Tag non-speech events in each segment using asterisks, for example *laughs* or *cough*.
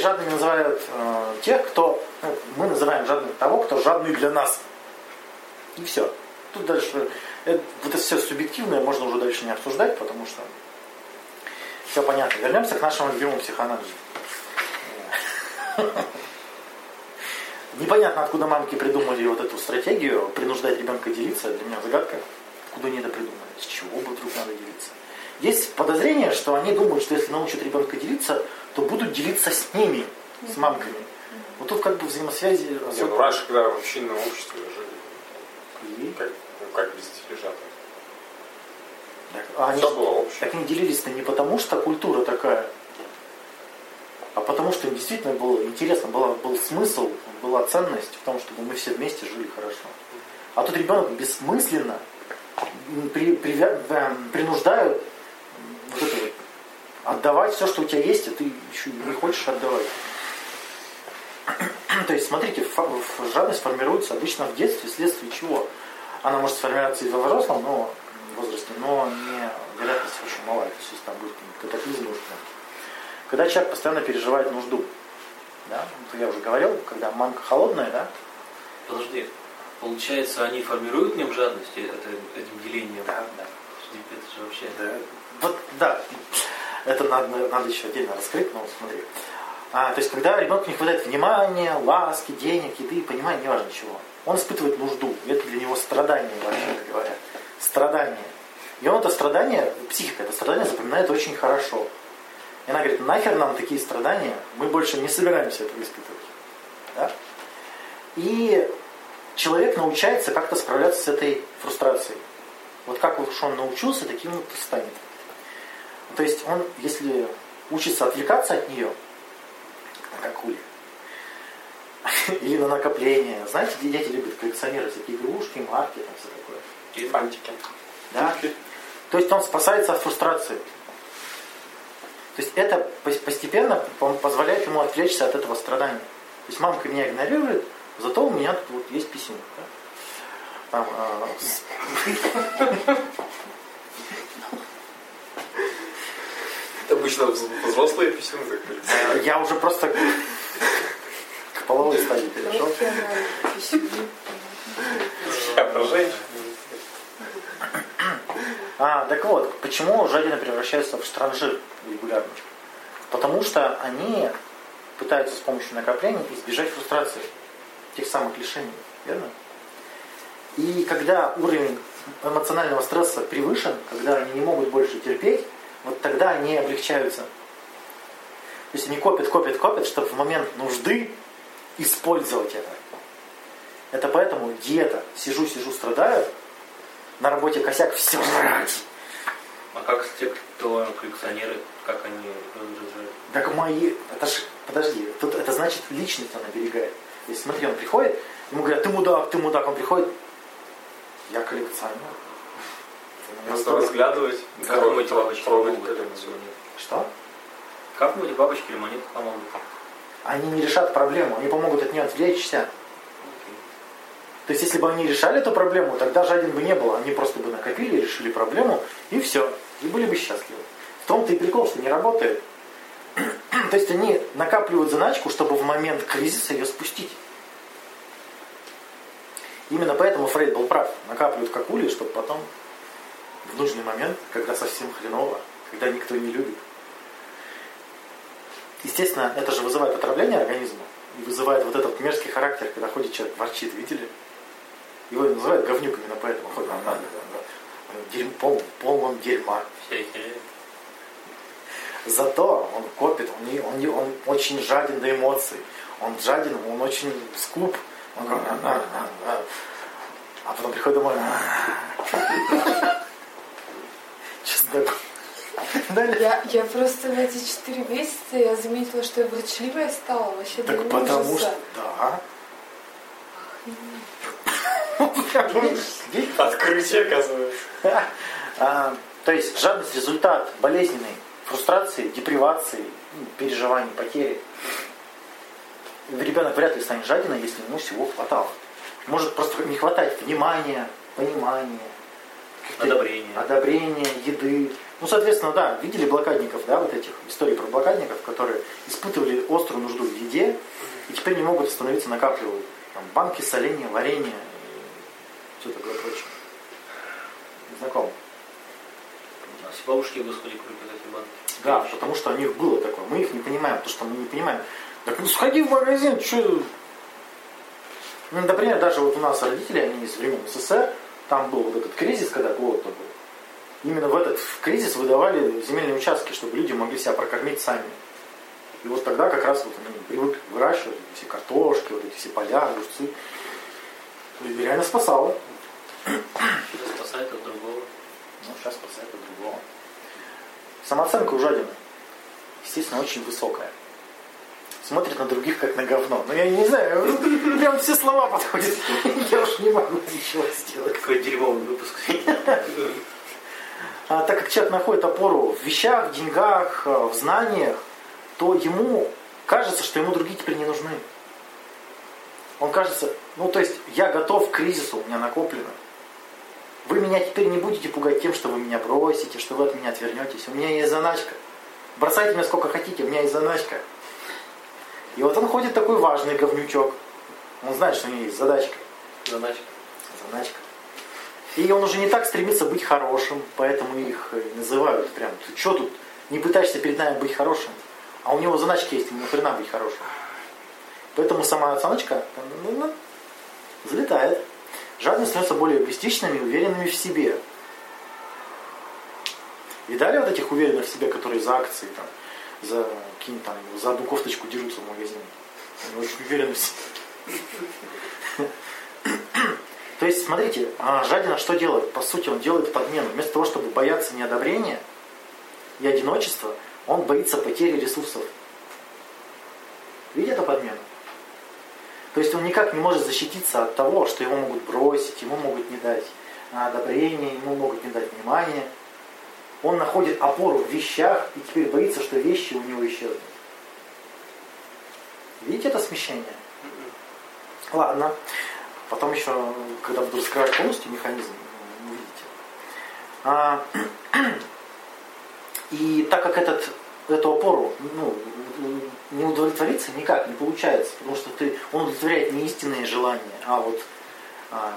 жадными называют э, тех, кто... Ну, мы называем жадным того, кто жадный для нас. И все. Тут дальше... Это, вот это все субъективное можно уже дальше не обсуждать, потому что все понятно. Вернемся к нашему любимому психоанализу. *laughs* Непонятно, откуда мамки придумали вот эту стратегию принуждать ребенка делиться. Для меня загадка, откуда они это придумали, с чего бы вдруг надо делиться. Есть подозрение, что они думают, что если научат ребенка делиться, то будут делиться с ними, с мамками. Вот тут как бы взаимосвязи... Не, ну раньше, когда в общинном обществе жили, И? Как, ну, как без дележа так, а они, было общее. Так они делились-то не потому, что культура такая, а потому что им действительно было интересно, была, был смысл, была ценность в том, чтобы мы все вместе жили хорошо. А тут ребенок бессмысленно при, при, принуждают вот это вот, отдавать все, что у тебя есть, а ты еще не хочешь отдавать. *clears throat* То есть, смотрите, жадность формируется обычно в детстве, вследствие чего? Она может сформироваться и во взрослом но, возрасте, но не, вероятность очень мала. То есть, если там будет катаклизм нужда. Когда человек постоянно переживает нужду, да, я уже говорил, когда манка холодная, да? Подожди, получается, они формируют в нем жадность это, этим делением? Да, да. Это же вообще... Да. Вот, да, это надо, надо еще отдельно раскрыть, но смотри. А, то есть, когда ребенку не хватает внимания, ласки, денег, еды, понимания, неважно чего, он испытывает нужду. Это для него страдание, вообще говоря. Страдание. И он это страдание, психика это страдание запоминает очень хорошо. И она говорит, нахер нам такие страдания, мы больше не собираемся этого испытывать. Да? И человек научается как-то справляться с этой фрустрацией. Вот как уж он научился, таким вот и станет. То есть он, если учится отвлекаться от нее, как ули, *laughs* или на накопление. Знаете, дети любят коллекционировать всякие игрушки, марки, там все такое. И фантики. Да? То есть он спасается от фрустрации. То есть это постепенно позволяет ему отвлечься от этого страдания. То есть мамка меня игнорирует, зато у меня тут вот есть письмо. Да? Там, а... Обычно взрослые письма Я уже просто к половой стадии перешел. Я про женщин. А, так вот, почему жадины превращаются в штранжир регулярно? Потому что они пытаются с помощью накопления избежать фрустрации тех самых лишений, верно? И когда уровень эмоционального стресса превышен, когда они не могут больше терпеть, вот тогда они облегчаются. То есть они копят, копят, копят, чтобы в момент нужды использовать это. Это поэтому диета. Сижу, сижу, страдаю, на работе косяк, все жрать. А как те, кто коллекционеры, как они разжижают? Так мои, это ж, подожди, тут это значит личность он оберегает. То есть смотри, он приходит, ему говорят, ты мудак, ты мудак, он приходит, я коллекционер. Надо разглядывать, трогать помогут? коллекционер. Что? Как эти бабочки или монеты помогут? Они не решат проблему, они помогут от нее отвлечься. То есть, если бы они решали эту проблему, тогда жадин бы не было. Они просто бы накопили, решили проблему, и все. И были бы счастливы. В том-то и прикол, что не работает. *clears throat* То есть, они накапливают заначку, чтобы в момент кризиса ее спустить. Именно поэтому Фрейд был прав. Накапливают как ули, чтобы потом в нужный момент, когда совсем хреново, когда никто не любит. Естественно, это же вызывает отравление организма и вызывает вот этот мерзкий характер, когда ходит человек, ворчит, видели? Его называют говнюк именно поэтому. Ходит, а, дерьм, пол, полном дерьма. Зато он копит, он, не, он, не, он очень жаден до эмоций. Он жаден, он очень скуп. Он говорит, а, а, а, а. а потом приходит домой. *laughs* Я, я просто в эти четыре месяца я заметила, что я ворчливая стала вообще Так потому ужаса. что, да. *laughs* Открытие, оказывается. *laughs* А, То есть жадность результат болезненной фрустрации, депривации, ну, переживаний, потери. Ребенок вряд ли станет жадиной, если ему всего хватало. Может просто не хватать внимания, понимания, Одобрение. одобрения, еды, Ну, соответственно, да, видели блокадников, да, вот этих историй про блокадников, которые испытывали острую нужду в еде и теперь не могут остановиться, накапливают там, банки соления, варенья и все такое прочее. Знакомо. А все бабушки в Господе купят эти банки. Да, потому что у них было такое. Мы их не понимаем, потому что мы не понимаем. Так ну сходи в магазин, что... Ну, например, даже вот у нас родители, они из времен СССР, там был вот этот кризис, когда голод был. Именно в этот кризис выдавали земельные участки, чтобы люди могли себя прокормить сами. И вот тогда как раз вот они привыкли выращивать эти все картошки, вот эти все поля, огурцы. И реально спасало. Спасает от другого. Ну, сейчас спасает от другого. Самооценка у жадины, естественно, очень высокая. Смотрит на других как на говно. Но я не знаю, прям все слова подходят. Я уж не могу ничего сделать. Какой дерьмовый выпуск. А, так как человек находит опору в вещах, в деньгах, а, в знаниях, то ему кажется, что ему другие теперь не нужны. Он кажется, ну то есть я готов к кризису, у меня накоплено. Вы меня теперь не будете пугать тем, что вы меня бросите, что вы от меня отвернетесь. У меня есть заначка. Бросайте меня сколько хотите, у меня есть заначка. И вот он ходит такой важный говнючок. Он знает, что у него есть задачка. Заначка. Заначка. И он уже не так стремится быть хорошим, поэтому их называют прям. Ты что тут не пытаешься перед нами быть хорошим? А у него заначки есть, ему хрена быть хорошим. Поэтому сама оценочка ну, ну, залетает. Жадные становятся более эгоистичными, уверенными в себе. Видали вот этих уверенных в себе, которые за акции, там, за, там, за одну кофточку дерутся в магазине? Они очень уверены в себе. То есть, смотрите, а жадина что делает? По сути, он делает подмену. Вместо того, чтобы бояться неодобрения и одиночества, он боится потери ресурсов. Видите эту подмену? То есть он никак не может защититься от того, что его могут бросить, ему могут не дать одобрения, ему могут не дать внимания. Он находит опору в вещах и теперь боится, что вещи у него исчезнут. Видите это смещение? Ладно. Потом еще, когда буду раскрывать полностью механизм, увидите. А, *clears throat* и так как этот, эту опору ну, не удовлетвориться никак не получается, потому что ты, он удовлетворяет не истинные желания, а вот а,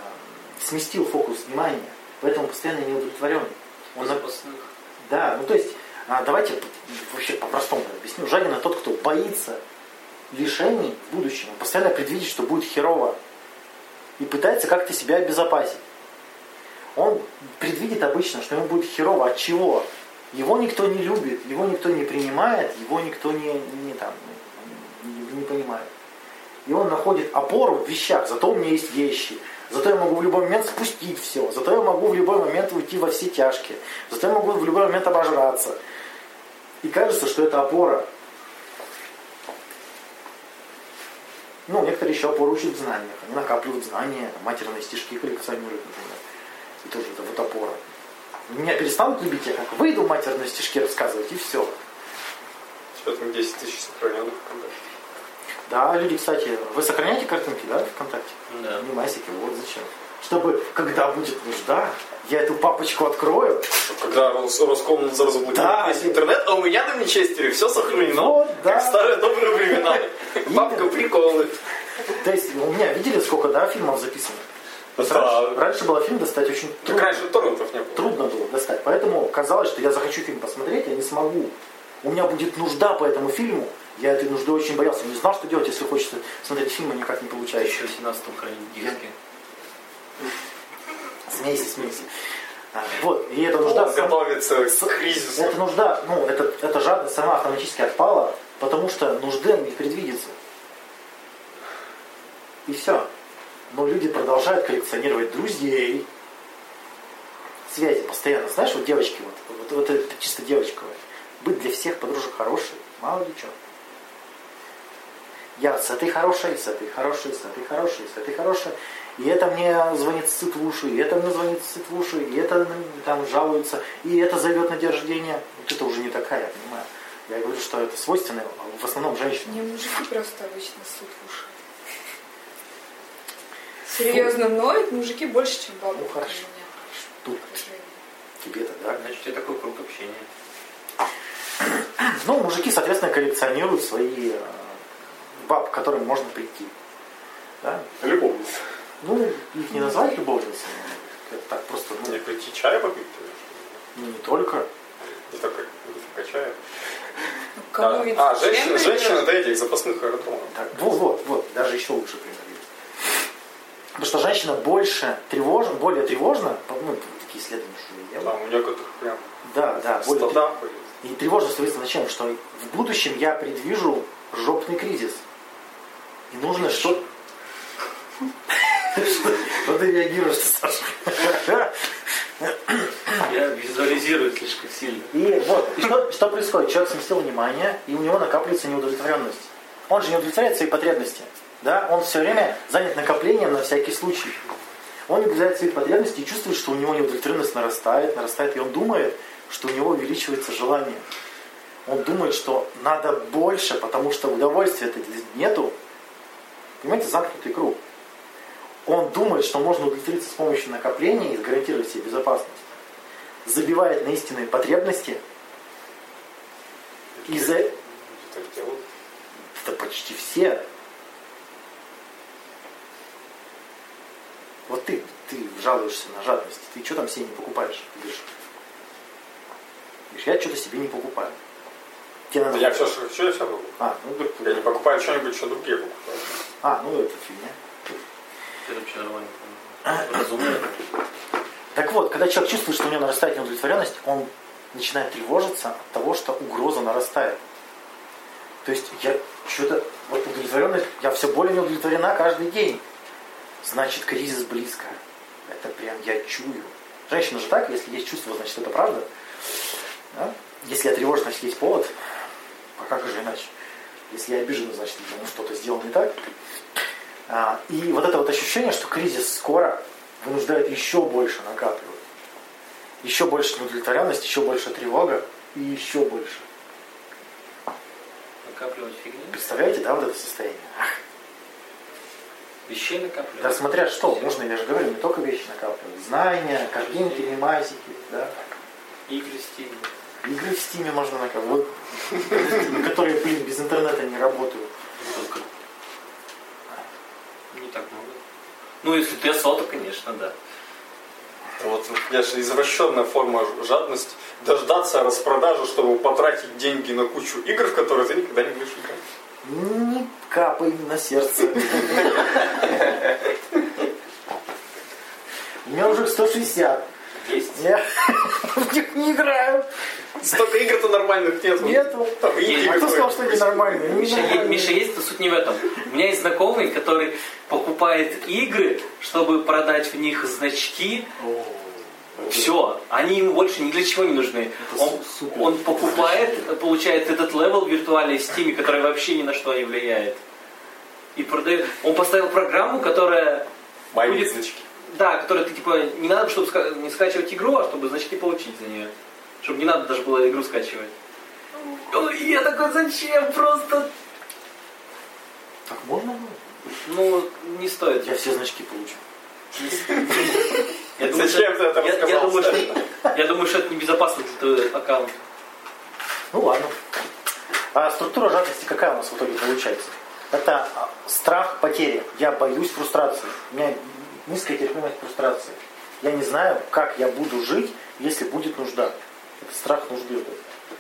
сместил фокус внимания, поэтому постоянно не удовлетворен. Он Да, ну то есть, а, давайте вообще по-простому объясню. Жадина тот, кто боится лишений в будущем, он постоянно предвидит, что будет херово и пытается как-то себя обезопасить. Он предвидит обычно, что ему будет херово. От чего? Его никто не любит, его никто не принимает, его никто не, не, там, не, не понимает. И он находит опору в вещах. Зато у меня есть вещи. Зато я могу в любой момент спустить все. Зато я могу в любой момент уйти во все тяжкие. Зато я могу в любой момент обожраться. И кажется, что это опора. Ну, некоторые еще опору учат в знаниях. Они накапливают знания, матерные стишки коллекционируют, например. И тоже это вот опора. Меня перестанут любить, я как выйду матерные стишки рассказывать, и все. Что там 10 тысяч сохраненных ВКонтакте? Да, люди, кстати, вы сохраняете картинки, да, ВКонтакте? Да. Не масики, вот зачем. Чтобы, когда будет нужда, я эту папочку открою. Когда Рос, Роскомнадзор заблокирует Да. весь интернет, а у меня на Винчестере все сохранено. Вот, да. Как в старые добрые времена. *laughs* Папка приколы. То есть у меня, видели, сколько, да, фильмов записано? Да. раньше, раньше было фильм достать очень Так трудно. раньше торрентов не было. Трудно было достать. Поэтому казалось, что я захочу фильм посмотреть, я не смогу. У меня будет нужда по этому фильму. Я этой нужды очень боялся. Не знал, что делать, если хочется смотреть фильм, а никак не получается. Еще в 17-м хранить диски. Смейся, смейся. А, Вот, и эта нужда... Он готовится с- к кризису. Эта нужда, ну, это, эта жадность сама автоматически отпала, потому что нужды не предвидится. И все. Но люди продолжают коллекционировать друзей, связи постоянно. Знаешь, вот девочки, вот, вот, вот это чисто девочковое. Быть для всех подружек хорошей, мало ли что. Я с этой хорошей, с этой хорошей, с этой хорошей, с этой хорошей. И это мне звонит сыт в уши, и это мне звонит сыт в уши, и это там жалуется, и это зовет на день рождения. Вот это уже не такая, я понимаю. Я говорю, что это свойственно а в основном женщинам. Не, мужики просто обычно суд в уши. Серьезно ноют мужики больше, чем бабы. Ну, хорошо. у меня. Тут. Тебе-то, да? Значит, у тебя такой круг общения. Ну, мужики, соответственно, коллекционируют свои э, баб, к которым можно прийти. Да? Любовница. Ну, их не назвать любовницами. Это так просто, ну, Не прийти чая попить? ну, не только. Не только, не только чая. Кому А, а, чем женщина, женщина до этих запасных аэродромов. Так, вот, вот, вот, даже еще лучше пример. есть. Потому что женщина больше тревожна, более тревожна, ну, такие исследования что я делал. Там у некоторых прям Да, да, более ходят. И тревожно становится зачем? Что в будущем я предвижу жопный кризис. Нужно что... *laughs* Что ты реагируешь, Саша? Я визуализирую слишком сильно. И вот, и что, что происходит? Человек сместил внимание, и у него накапливается неудовлетворенность. Он же не удовлетворяет свои потребности. Да? Он все время занят накоплением на всякий случай. Он не удовлетворяет своих потребностей и чувствует, что у него неудовлетворенность нарастает, нарастает, и он думает, что у него увеличивается желание. Он думает, что надо больше, потому что удовольствия это нету. Понимаете, замкнутый круг. Он думает, что можно удовлетвориться с помощью накопления и гарантировать себе безопасность. Забивает на истинные потребности. И за... Это почти все. Вот ты, ты жалуешься на жадность. Ты что там себе не покупаешь? Говоришь, говоришь, я что-то себе не покупаю. Тебе надо... Я все, все, я все покупаю. А, ну, так- Я не покупаю что-нибудь, что другие покупают. А, ну это фигня. Это вообще нормально. Разумно. Так вот, когда человек чувствует, что у него нарастает неудовлетворенность, он начинает тревожиться от того, что угроза нарастает. То есть я что-то, вот удовлетворенность, я все более неудовлетворена каждый день. Значит, кризис близко. Это прям я чую. Женщина же так, если есть чувство, значит это правда. Да? Если я тревожен, значит есть повод. А как же иначе? Если я обижен, значит ну, что-то сделано не так. А, и вот это вот ощущение, что кризис скоро, вынуждает еще больше накапливать. Еще больше неудовлетворенность, еще больше тревога и еще больше. Накапливать фигню. Представляете, да, вот это состояние? Вещей накапливать. Да смотря что, можно, я же говорю, не только вещи накапливать. Знания, картинки, мемасики, да. Игры в стиле. Игры в стиме можно накапливать. Вот, которые, блин, без интернета не работают. Только не так много. Ну, если ты осал, то, конечно, да. Вот, я же извращенная форма жадности. Дождаться распродажи, чтобы потратить деньги на кучу игр, в которые ты никогда не будешь играть. Не капай на сердце. *laughs* У меня уже 160. Есть. Я в них не играю. Столько игр-то нормальных нету. Нету. Там инди А кто сказал, что они нормальные? Миша, нормальные. Миша, есть, но суть не в этом. У меня есть знакомый, который покупает игры, чтобы продать в них значки. Все, они ему больше ни для чего не нужны. Это Он, супер. он покупает, получает этот level виртуальный в Steam, который вообще ни на что не влияет. И продает. Он поставил программу, которая Мои будет- значки. Да, которая ты типа не надо, чтобы ска- не скачивать игру, а чтобы значки получить за нее. Чтобы не надо даже было игру скачивать. Ой, я такой, зачем? Просто, Так можно было? ну, не стоит. Я все значки получу. Я думаю, Зачем ты это я, я рассказал, думаю, что, я думаю, что это небезопасно для твоего аккаунта. Ну ладно. А структура жадности какая у нас в итоге получается? Это а, страх потери. Я боюсь фрустрации. У меня низкая терпимость фрустрации. Я не знаю, как я буду жить, если будет нужда. Это страх нужды. вот.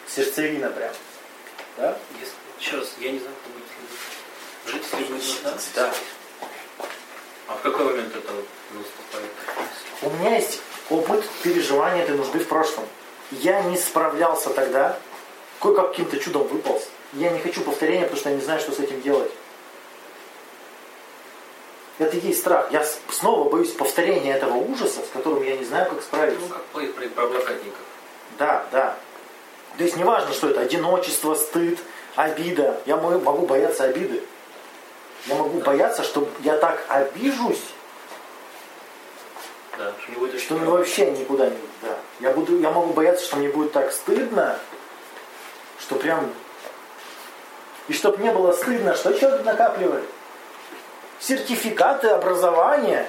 Сердцевина прям. Да? Если- еще раз, я не знаю, как будет. Жить если будет нужна? Да. А в какой момент это наступает? У меня есть опыт переживания этой нужды в прошлом. Я не справлялся тогда, кое-как каким-то чудом выполз. Я не хочу повторения, потому что я не знаю, что с этим делать. Это и есть страх. Я снова боюсь повторения этого ужаса, с которым я не знаю, как справиться. Ну, как про, про, про блокадников. Да, да. То есть неважно, что это одиночество, стыд, обида. Я мо- могу бояться обиды. Я могу бояться, что я так обижусь, Да, что не будет что мне вообще никуда не... Да. Я, буду, я могу бояться, что мне будет так стыдно, что прям... И чтобы не было стыдно, что человек накапливает? Сертификаты образования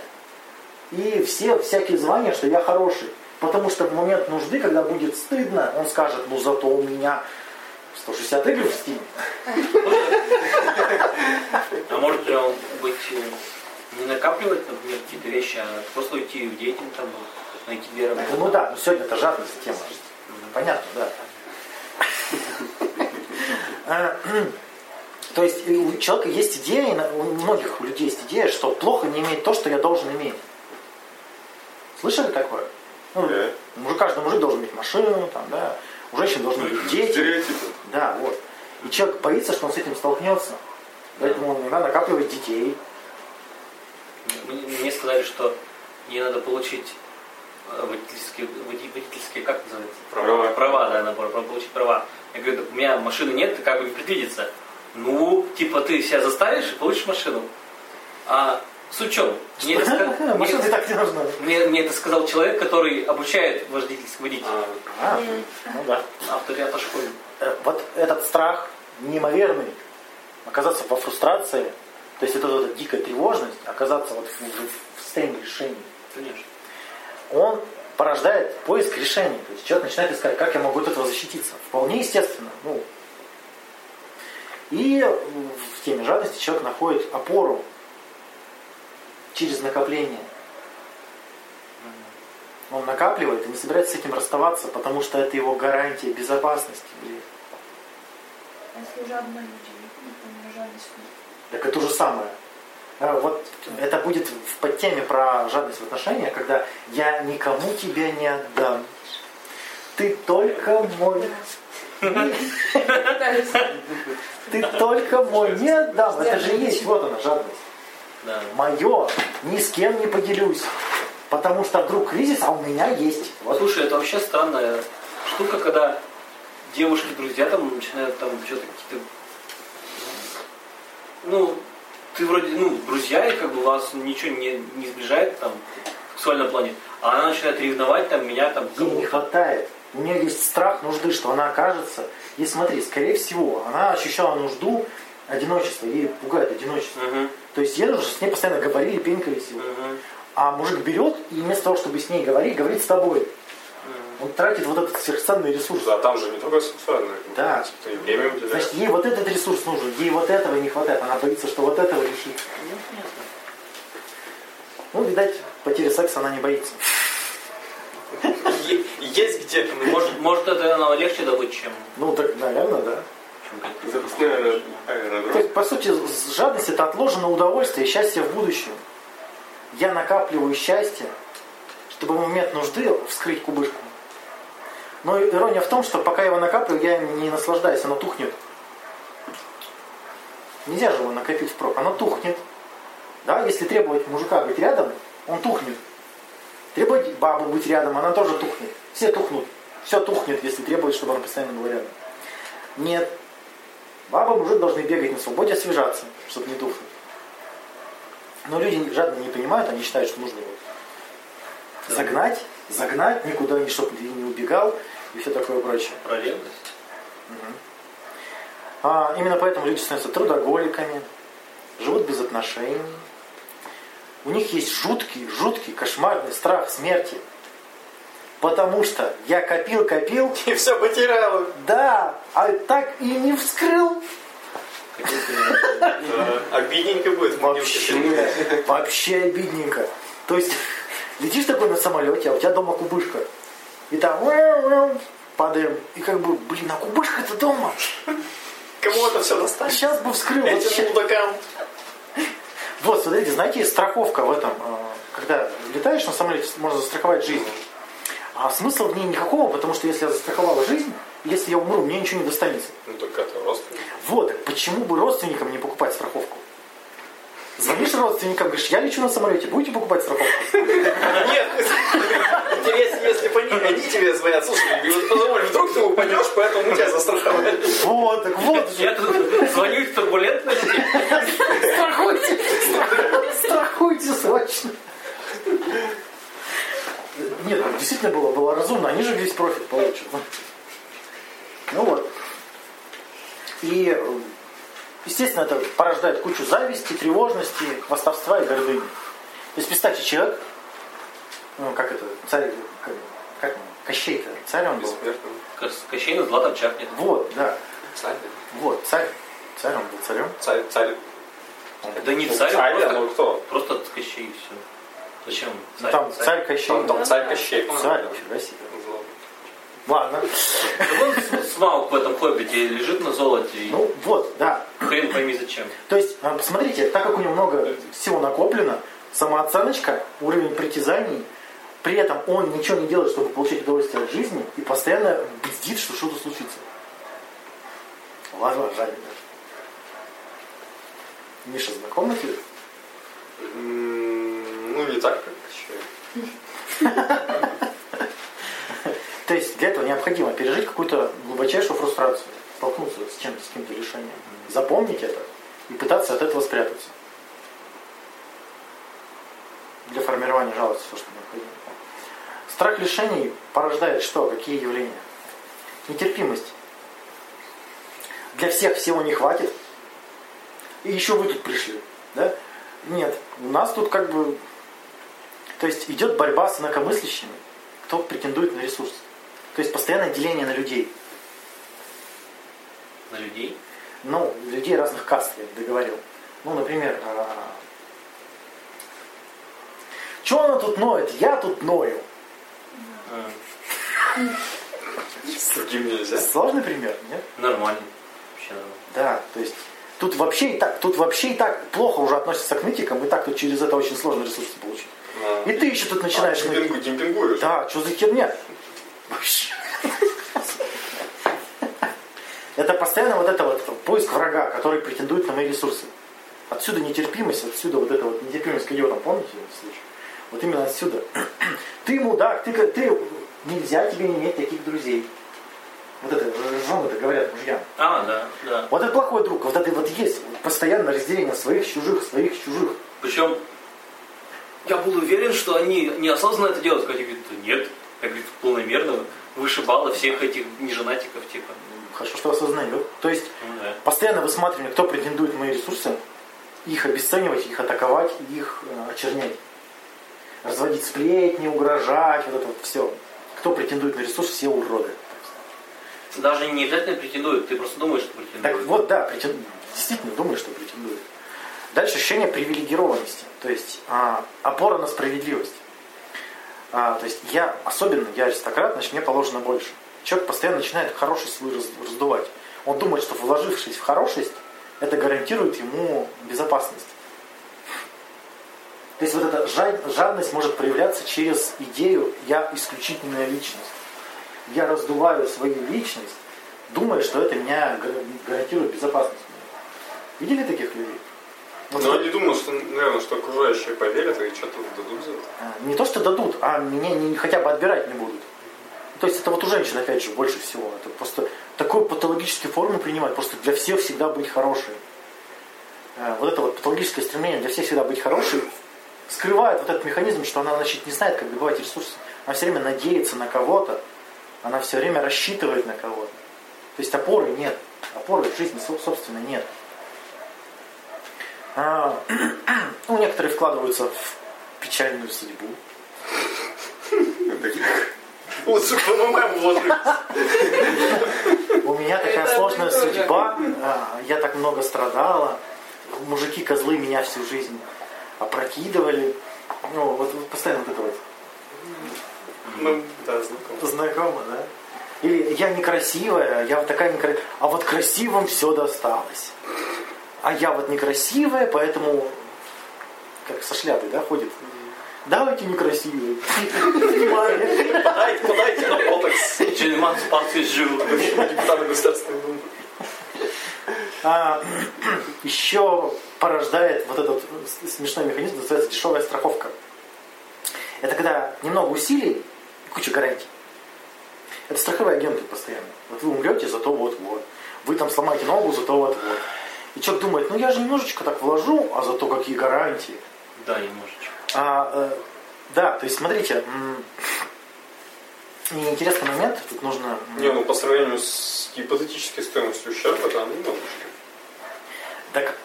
и все всякие звания, что я хороший. Потому что в момент нужды, когда будет стыдно, он скажет, ну зато у меня 160 игр в Steam. А может он быть э, не накапливать, например, какие-то вещи, а просто уйти в деятельность, там, найти две работы? Ну да, но сегодня это жадность тема. Понятно, да. *laughs* То есть у человека есть идея, у многих людей есть идея, что плохо не иметь то, что я должен иметь. Слышали такое? Ну, yeah. каждый мужик должен иметь машину, там, да, у женщин должны быть дети. Стереотипы. Да, вот. И человек боится, что он с этим столкнется. Поэтому надо накапливать детей. Мне сказали, что мне надо получить э, водительские, водительские как называется? Права. Права, да, надо получить права. Я говорю, у меня машины нет, как бы не предвидится. Ну, типа ты себя заставишь и получишь машину. А с учем. Мне это, сказал, мне, так не нужно. Мне, мне это сказал человек, который обучает водительских водителей. А, ну да. Авториата школе. Э, вот этот страх неимоверный, оказаться во фрустрации, то есть это вот эта дикая тревожность, оказаться вот в, в, в состоянии решения. Конечно. Он порождает поиск решений. То есть человек начинает искать, как я могу от этого защититься. Вполне естественно. Ну, и в теме жадности человек находит опору через накопление. Он накапливает и не собирается с этим расставаться, потому что это его гарантия безопасности. А если жадные люди, например, жадность Так это то же самое. Вот это будет в подтеме про жадность в отношениях, когда я никому тебя не отдам. Ты только мой. Ты только мой. Не отдам. Это же есть. Вот она, жадность. Мое. Ни с кем не поделюсь. Потому что вдруг кризис, а у меня есть. Вот. Слушай, это вообще странная штука, когда девушки, друзья там начинают там что-то какие-то... Ну, ты вроде, ну, друзья, и как бы вас ничего не, не сближает там в сексуальном плане, а она начинает ревновать там меня там. Ей не хватает. У нее есть страх нужды, что она окажется. И смотри, скорее всего, она ощущала нужду одиночества, ей пугает одиночество. Угу. То есть ей с ней постоянно говорили, пенькались. Угу. А мужик берет и вместо того, чтобы с ней говорить, говорит с тобой. Он тратит вот этот сверхценный ресурс. Да, там же не только сексуальное. Да. И время уделяешь. Значит, ей вот этот ресурс нужен, ей вот этого не хватает. Она боится, что вот этого лишит. Ну, видать, потери секса она не боится. Ну, может, может это оно легче добыть, чем... Ну, так, наверное, да. То есть, по сути, жадность это отложенное удовольствие и счастье в будущем. Я накапливаю счастье, чтобы в момент нужды вскрыть кубышку. Но ирония в том, что пока я его накапливаю, я не наслаждаюсь, оно тухнет. Нельзя же его накопить впрок, оно тухнет. Да, если требовать мужика быть рядом, он тухнет. Требовать бабу быть рядом, она тоже тухнет. Все тухнут. Все тухнет, если требовать, чтобы она постоянно была рядом. Нет. Баба, мужик должны бегать на свободе, освежаться, чтобы не тухнуть. Но люди жадно не понимают, они считают, что нужно его загнать, загнать, никуда, ни чтобы не убегал и все такое прочее. Про ревность? Угу. А, именно поэтому люди становятся трудоголиками, живут без отношений. У них есть жуткий, жуткий, кошмарный страх смерти. Потому что я копил, копил. *laughs* И все потерял. Да, а так и не вскрыл. *laughs* Обидненько будет. Вообще, вообще обидненько. То есть, летишь такой на самолете, а у тебя дома кубышка. И там падаем. И как бы, блин, а кубышка-то дома. Кому это все достать? Сейчас бы вскрыл. Этим мудакам. Вот, смотрите, знаете, есть страховка в этом. Когда летаешь на самолете, можно застраховать жизнь. А смысла в ней никакого, потому что если я застраховала жизнь, если я умру, мне ничего не достанется. Ну только это родственник. Вот, почему бы родственникам не покупать страховку? Звонишь родственникам, говоришь, я лечу на самолете, будете покупать страховку? Нет, интересно, если бы они, они тебе звонят, слушай, позволь, вдруг ты упадешь, поэтому мы тебя застраховали. Вот, так вот. Я тут звоню в турбулентности. Страхуйте, страхуйте срочно. Нет, действительно было, было разумно, они же весь профит получат. Ну вот. И, естественно, это порождает кучу зависти, тревожности, хвастовства и гордыни. То есть, представьте, человек, ну, как это, царь, как он, Кощей-то, царь он был. Бессмертный. Кощей на златом чапнет. Вот, да. Царь. Вот, царь. Царь он был царем. Царь, царь. Да не Ну, царь, царь, просто, ну кто? просто Кощей и все. Зачем? Ну, там царь Кощей. Там, там царь Кощей. Царь, нифига себе. Ладно. Вон Смаук в этом хоббите лежит на золоте и Ну вот, да. хрен пойми зачем. То есть, а, посмотрите, так как у него много всего накоплено, самооценочка, уровень притязаний, при этом он ничего не делает, чтобы получить удовольствие от жизни, и постоянно бздит, что что-то случится. Ладно, жаль. Миша, знакомы тебе? Ну, не так, как Кощей. *laughs* Для этого необходимо пережить какую-то глубочайшую фрустрацию, столкнуться с чем-то, с каким-то решением, запомнить это и пытаться от этого спрятаться. Для формирования жалости все, что необходимо. Страх лишений порождает что? Какие явления? Нетерпимость. Для всех всего не хватит. И еще вы тут пришли. Да? Нет, у нас тут как бы... То есть идет борьба с инакомыслящими, кто претендует на ресурсы. То есть постоянное деление на людей. На людей. Ну, людей разных каст, я договорил. Ну, например, что она тут ноет? Я тут ною. А, С другим нельзя. Сложный пример, нет? Нормально. Вообще нормально. Да, то есть тут вообще и так, тут вообще и так плохо уже относятся к нытикам, и так тут через это очень сложно ресурсы получить. А. И ты еще тут начинаешь А, демпингуешь. Да, что за херня? Это постоянно вот это вот поиск врага, который претендует на мои ресурсы. Отсюда нетерпимость, отсюда вот эта вот нетерпимость к идиотам, помните этот случай? Вот именно отсюда. *clears throat* Ты мудак, ты, ты нельзя тебе не иметь таких друзей. Вот это, жены-то говорят мужьям. А, да, да. Вот это плохой друг, вот это вот есть постоянно разделение своих чужих, своих чужих. Причем я был уверен, что они неосознанно это делают. Хотя говорит, «Да нет, как говорит, полномерно вышибало всех этих неженатиков, типа. Хорошо, что осознаю. То есть Ну да. постоянно высматривание, кто претендует на мои ресурсы, их обесценивать, их атаковать, их э, очернять. Разводить сплетни, угрожать, вот это вот все. Кто претендует на ресурсы, все уроды. Даже не обязательно претендует, ты просто думаешь, что претендует. Так вот, да, претен- действительно думаю, что претендует. Дальше ощущение привилегированности, то есть а, опора на справедливость. А, то есть я особенно, я аристократ, значит мне положено больше. Человек постоянно начинает хорошесть свою раз- раздувать. Он думает, что вложившись в хорошесть, это гарантирует ему безопасность. То есть вот эта жад- жадность может проявляться через идею «я исключительная личность». Я раздуваю свою личность, думая, что это меня гар- гарантирует безопасность. Видели таких людей? Но я не думаю, что, наверное, что окружающие поверят и что-то дадут за это. а, Не то, что дадут, а меня не, хотя бы отбирать не будут. То есть это вот у женщин, опять же, больше всего. Это просто такую патологическую форму принимать, просто для всех всегда быть хорошей. Э, Вот это вот патологическое стремление для всех всегда быть хорошей скрывает вот этот механизм, что она, значит, не знает, как добывать ресурсы. Она все время надеется на кого-то, она все время рассчитывает на кого-то. То есть опоры нет. Опоры в жизни, соб- собственно, нет. А, *clears throat* ну, некоторые вкладываются в печальную судьбу. Лучше по МММ вложить. У меня такая сложная судьба, а, я так много страдала, мужики-козлы меня всю жизнь опрокидывали. Ну, вот, вот постоянно вот это вот Ну, да, знакомо. знакомо, да? Или я некрасивая, я вот такая некрасивая, а вот красивым все досталось. А я вот некрасивая, поэтому как со шляпой, да, ходит. Давайте некрасивые. Подайте, на ботокс. Джельман спас из жил. Депутаты Государственной Думы. А, *clears throat* еще порождает вот этот смешной механизм, называется дешевая страховка. Это когда немного усилий и куча гарантий. Это страховые агенты постоянно. Вот вы умрете, зато вот-вот. Вы там сломаете ногу, зато вот-вот. И человек думает, ну я же немножечко так вложу, а зато какие гарантии. Да, немножечко. А, э, да, то есть смотрите, м, и интересный момент, тут нужно... Не, ну по сравнению с гипотетической стоимостью ущерба, там немножечко. Так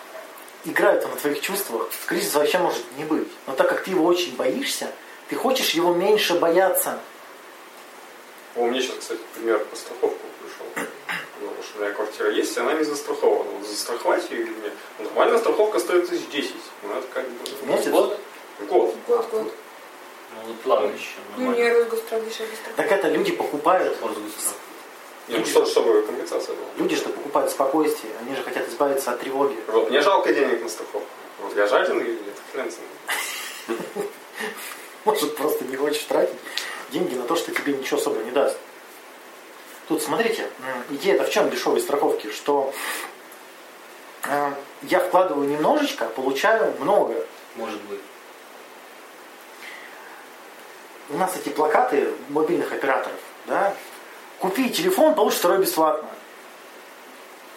играют на твоих чувствах, кризиса вообще может не быть. Но так как ты его очень боишься, ты хочешь его меньше бояться. У меня сейчас, кстати, пример по страховку пришел. Потому что у меня квартира есть, и она не застрахована. Вот застраховать ее или нет? Ну, Нормальная страховка стоит тысяч 10. Ну, это как бы... Месяц? Год? Год. Год, год. Ну, вот ладно еще. Ну, не Росгострах дешевле страховка. Так это люди покупают, Ну, что, чтобы компенсация была. люди что покупают спокойствие, они же хотят избавиться от тревоги. Вот, мне жалко денег на страховку. Вот, я жаден или нет? Хрен. *laughs* Может, просто не хочешь тратить деньги на то, что тебе ничего особо не даст. Тут, смотрите, идея-то в чем дешевой страховки? Что э, я вкладываю немножечко, получаю много. Может быть. У нас эти плакаты мобильных операторов, да? Купи телефон, получишь второй бесплатно.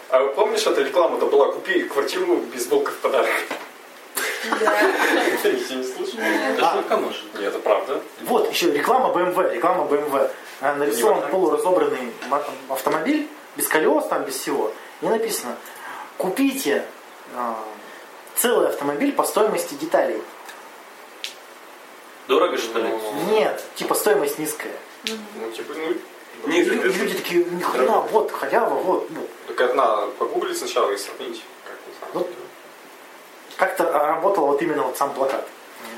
А вы помнишь, эта реклама-то была «Купи квартиру, бейсболка в подарок». Да. Никто не слышал? Это шутка может. Нет, это правда. Вот еще реклама BMW, реклама BMW. Э, Нарисован полуразобранный автомобиль, без колес, там, без всего. И написано, купите э, целый автомобиль по стоимости деталей. Дорого, что ли? Нет, типа стоимость низкая. Ну, типа, ну, нет, и люди такие, ни хрена, вот халява, вот. ну». Так это надо погуглить сначала и сравнить. Как Ну. Как-то работал вот именно вот сам плакат.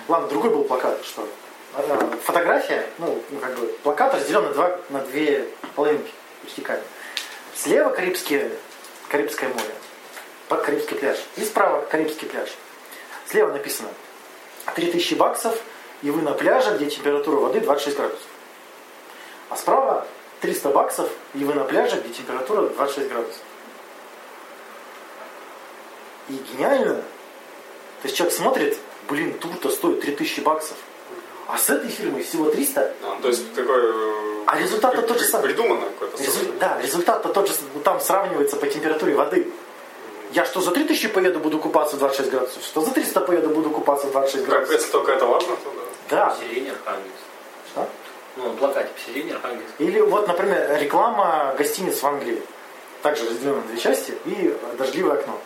Ладно, другой был плакат, что э, фотография, ну, ну, как бы плакат разделен на, два, на две половинки вертикально. Слева Карибские, Карибское море, по- Карибский пляж. И справа Карибский пляж. Слева написано 3000 баксов, и вы на пляже, где температура воды 26 градусов. А справа 300 баксов, и вы на пляже, где температура 26 градусов. И гениально. То есть человек смотрит, блин, тур-то стоит 3000 баксов. А с этой фирмой всего 300. А, то есть такой... э, А результат-то тот же самый. Придумано какое-то Резу-. Да, результат-то тот же, ну, там сравнивается по температуре воды. Я что, за 3000 поеду, буду купаться в 26 градусов? Что за 300 поеду, буду купаться в 26 Как, градусов? если только это важно, то да. Да. Поселение Архангельск. Что? Ну, на плакате поселение Архангельск. Или вот, например, реклама гостиниц в Англии. Также разделена на две части. И дождливое окно.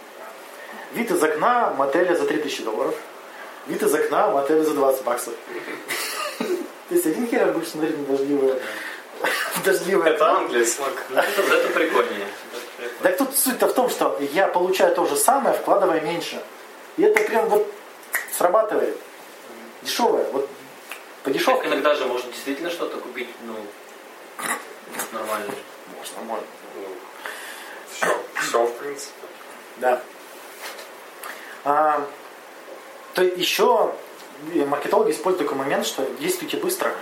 Вид из окна мотеля за 3000 долларов. Вид из окна мотеля за 20 баксов. То есть один хер будешь смотреть на дождливое, *laughs* дождливое Это. Англия, смог. Ну, это, прикольнее. Так тут суть-то в том, что я получаю то же самое, вкладывая меньше. И это прям вот срабатывает. Дешевое. Вот по Так дешевке. иногда же можно действительно что-то купить, ну, нормально. Можно, можно. Все, все, в принципе. Да. А, то еще маркетологи используют такой момент, что действуйте быстро.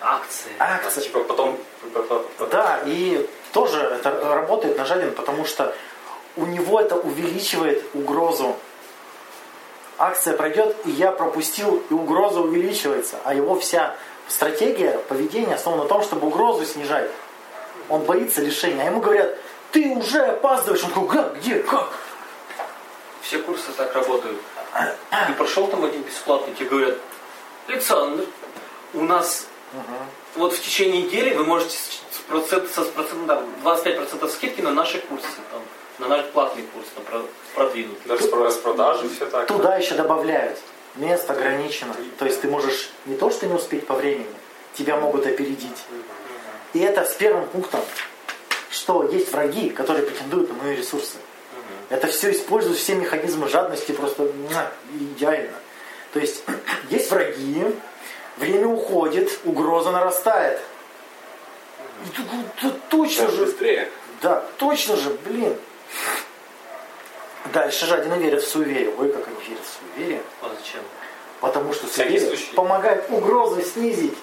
Акции. А, Акции. типа потом... Да, и тоже это работает на Жадин, потому что у него это увеличивает угрозу. Акция пройдет, и я пропустил, и угроза увеличивается. А его вся стратегия поведения основана на том, чтобы угрозу снижать. Он боится лишения. А ему говорят, ты уже опаздываешь. Он такой, как, где, как? Все курсы так работают. Ты прошел там один бесплатный, тебе говорят, Александр, у нас вот в течение недели вы можете с процент, со, с процентом, да, 25% скидки на наши курсы, там, на наш платный курс там, про- продвинут. Даже с продажи все так. Туда еще добавляют. Место ограничено. То есть ты можешь не то, что не успеть по времени, тебя могут опередить. И это с первым пунктом, что есть враги, которые претендуют на мои ресурсы. Это все используют, все механизмы жадности просто идеально. То есть *clears throat* есть враги, время уходит, угроза нарастает. И говоришь, «Да точно же, быстрее. да, точно же, блин. Дальше жадины верят в суеверие. Ой, как они верят в суеверие. А зачем? Потому что суеверие помогает угрозу снизить.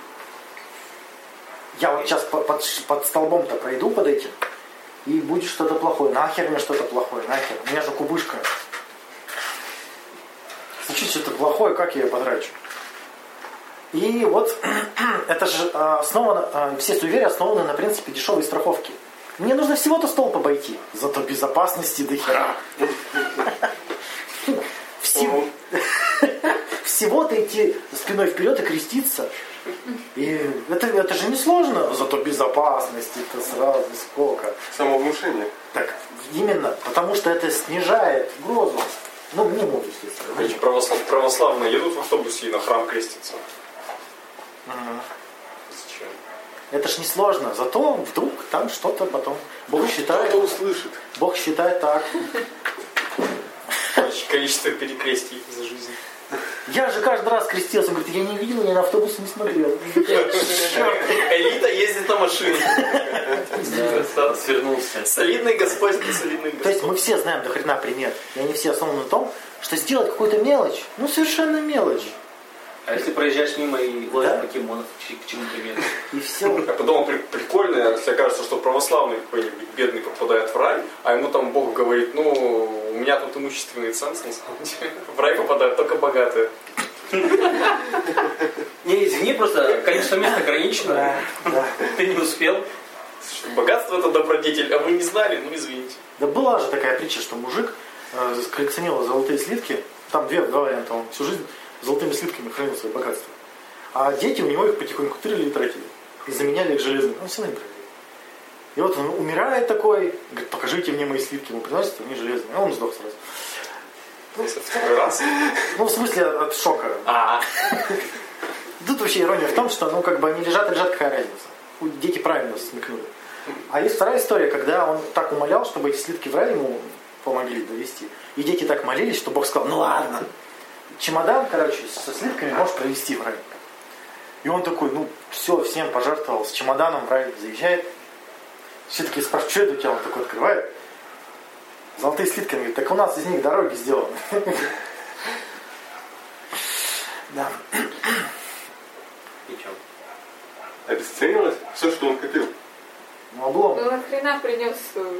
Я вот сейчас под, под под столбом-то пройду под этим, и будет что-то плохое. Нахер мне что-то плохое, нахер. У меня же кубышка. Случится что-то плохое, как я ее потрачу? И вот *clears throat* это же а, основано, а, все суеверия основаны на принципе дешевой страховки. Мне нужно всего-то столб обойти, зато безопасности до хера. *laughs* Всего- *laughs* Всего-то идти спиной вперед и креститься. И это, это же не сложно, зато безопасности-то сразу сколько. Самовнушение. Так, именно, потому что это снижает угрозу. Ну, минимум, естественно. Эти православ- православные едут в автобусе и на храм крестятся. Зачем? Это ж не сложно. Зато вдруг там что-то потом. Бог считает. Кто-то услышит. Бог считает так. Количество перекрестий за жизнь. Я же каждый раз крестился. Говорит, я не видел, я на автобус не смотрел. Элита ездит на машине. Да, свернулся. Солидный господь, не солидный То есть господь. мы все знаем до хрена пример. И они все основаны на том, что сделать какую-то мелочь, ну совершенно мелочь. А если проезжаешь мимо и ловишь Да. покемонов, к чему пример? И все. Я подумал, при- прикольно, если окажется, что православный какой-нибудь бедный попадает в рай, а ему там Бог говорит, ну, у меня тут имущественный ценз, на самом деле. В рай попадают только богатые. Не, извини, просто количество мест ограничено. Да, да. Ты не успел. Богатство это добродетель, а вы не знали, ну извините. Да была же такая притча, что мужик э, коллекционировал золотые слитки. Там две, два варианта. Он всю жизнь золотыми слитками хранил свое богатство. А дети у него их потихоньку тырили и тратили. И заменяли их железными. Он все равно тратил. И вот он умирает такой, говорит, покажите мне мои слитки. Ему приносят, они железные. А он сдох сразу. Второй раз. Ну, в смысле, от шока. А, Тут вообще ирония в том, что, ну, как бы они лежат и лежат, какая разница. Дети правильно смекнули. А есть вторая история, когда он так умолял, чтобы эти слитки в рай ему помогли довести. И дети так молились, что Бог сказал, ну ладно. Чемодан, короче, со слитками можешь провести в рай. И он такой, ну, все, всем пожертвовал, с чемоданом в рай заезжает. Все таки спрашивают, что это у тебя? Он такой открывает. Золотые слитки, он говорит, так у нас из них дороги сделаны. *laughs* Да. И чё? Обесценилось все, что он копил. Ну, облом. Ну нахрена принес э,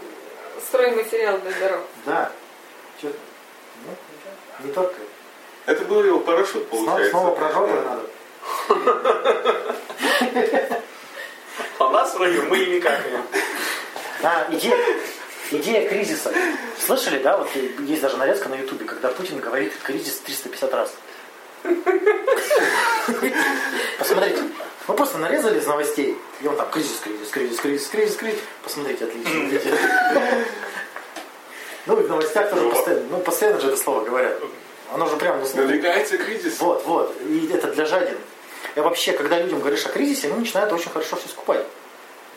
стройматериал для дорог? Да. Чё? Ну, не только. Это был его парашют, Снова, получается. снова про жопу надо. а нас вроде мы ими какаем. А, идея, идея кризиса. Слышали, да? Вот есть даже нарезка на Ютубе, когда Путин говорит кризис 350 раз. Посмотрите. Мы просто нарезали из новостей. И он там кризис, кризис, кризис, кризис, кризис, кризис. Посмотрите, отлично. Ну и в новостях тоже постоянно, ну постоянно же это слово говорят. Оно же прям, Надвигается кризис. Вот, вот. И это для жадин. И вообще, когда людям говоришь о кризисе, они начинают очень хорошо все скупать.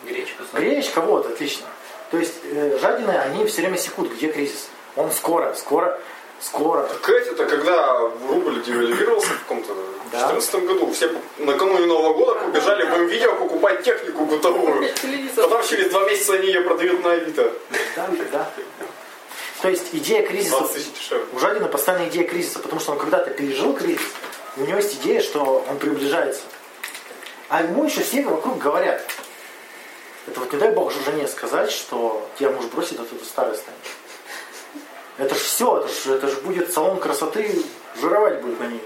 Гречка. Гречка, вот, отлично. То есть э, жадины, они все время секут, где кризис. Он скоро, скоро, скоро. Так это когда рубль девальвировался в каком-то Да. 2014 году, все накануне Нового года побежали в М-видео покупать технику бытовую. *laughs* Потом через два месяца они ее продают на Авито. Да, да. То есть идея кризиса, 20 тысяч дешевле. у Жадина постоянная идея кризиса, потому что он когда-то пережил кризис, и у него есть идея, что он приближается. А ему еще все вокруг говорят. Это вот не дай бог же жене сказать, что тебя муж бросит, а ты тут старый станешь. Это ж все, это ж, это ж будет салон красоты, жировать будет на ней.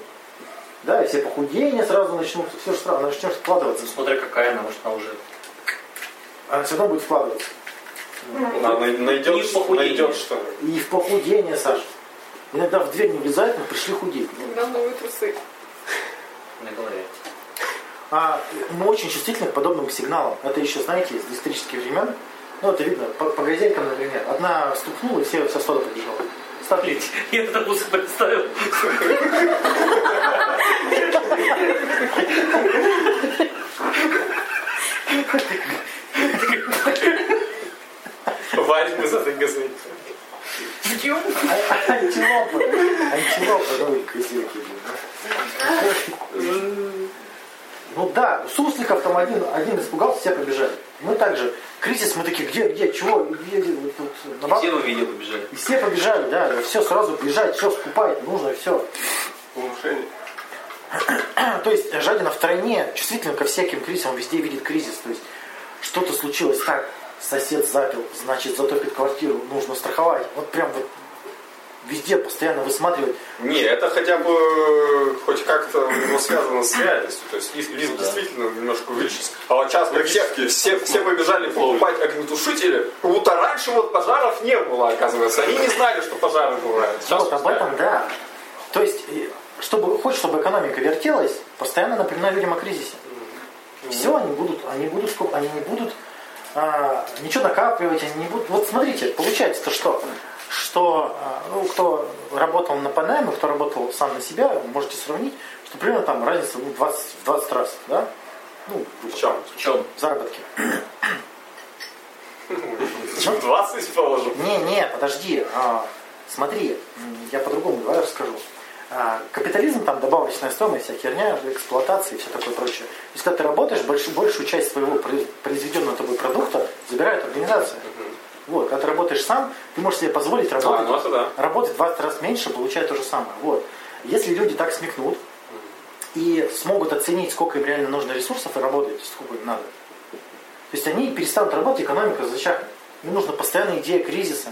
Да, и все похудения сразу начнутся, все же сразу начнешь вкладываться. Смотря какая она, может, она уже... Она все равно будет вкладываться. Она най- Не найдет, в похудение. найдет что ли. И в похудение, Саша. Иногда в дверь не влезают, но пришли худеть. Когда новые трусы. На голове. А мы очень чувствительны к подобным сигналам. Это еще, знаете, из исторических времен. Ну, это видно по, по газелькам, например. Одна стукнула, и все со стола побежала. Смотрите. *laughs* Я этот вкус представил. *laughs* Этой газеты. А- Антилопы. Антилопы, ну, козелки. Ну да, сусликов там один, один испугался, все побежали. Мы также, кризис, мы такие, где, где, чего, где, где, вот тут, на баб- Все в видео побежали. И все побежали, да, все сразу бежать, все скупать, нужно все. Улучшение. *clears throat* То есть Жадина втройне чувствителен ко всяким кризисам, везде видит кризис. То есть что-то случилось так, сосед запил, значит затопит квартиру, нужно страховать. Вот прям вот везде постоянно высматривать. Не, это хотя бы хоть как-то у него связано с реальностью. То есть риск, риск действительно немножко увеличится. А вот сейчас как все, все, все побежали покупать огнетушители, как будто раньше вот пожаров не было, оказывается. Они не знали, что пожары бывают. Сейчас вот об этом, да. То есть, чтобы, хоть чтобы экономика вертелась, постоянно напоминаю людям о кризисе. Все, они будут, они будут, они не будут а, ничего накапливать, они не будут. Вот смотрите, получается-то что? Что, а, ну, кто работал на Панаме, кто работал сам на себя, можете сравнить, что примерно там разница ну, 20, в 20 раз, да? Ну, В чем? В чем? заработки. 20 положим. Не, не, подожди. А, смотри, я по-другому давай расскажу. А, капитализм, там добавочная стоимость, вся херня, эксплуатация и все такое прочее. То есть, когда ты работаешь, большую, большую часть своего произ- произведенного тобой продукта забирает организация. Вот, когда ты работаешь сам, ты можешь себе позволить работать, ну это да. работать в 20 раз меньше, получать то же самое. Вот. Если люди так смекнут и смогут оценить, сколько им реально нужно ресурсов и работать, сколько им надо, то есть они перестанут работать, экономика зачахнет. Им нужна постоянная идея кризиса.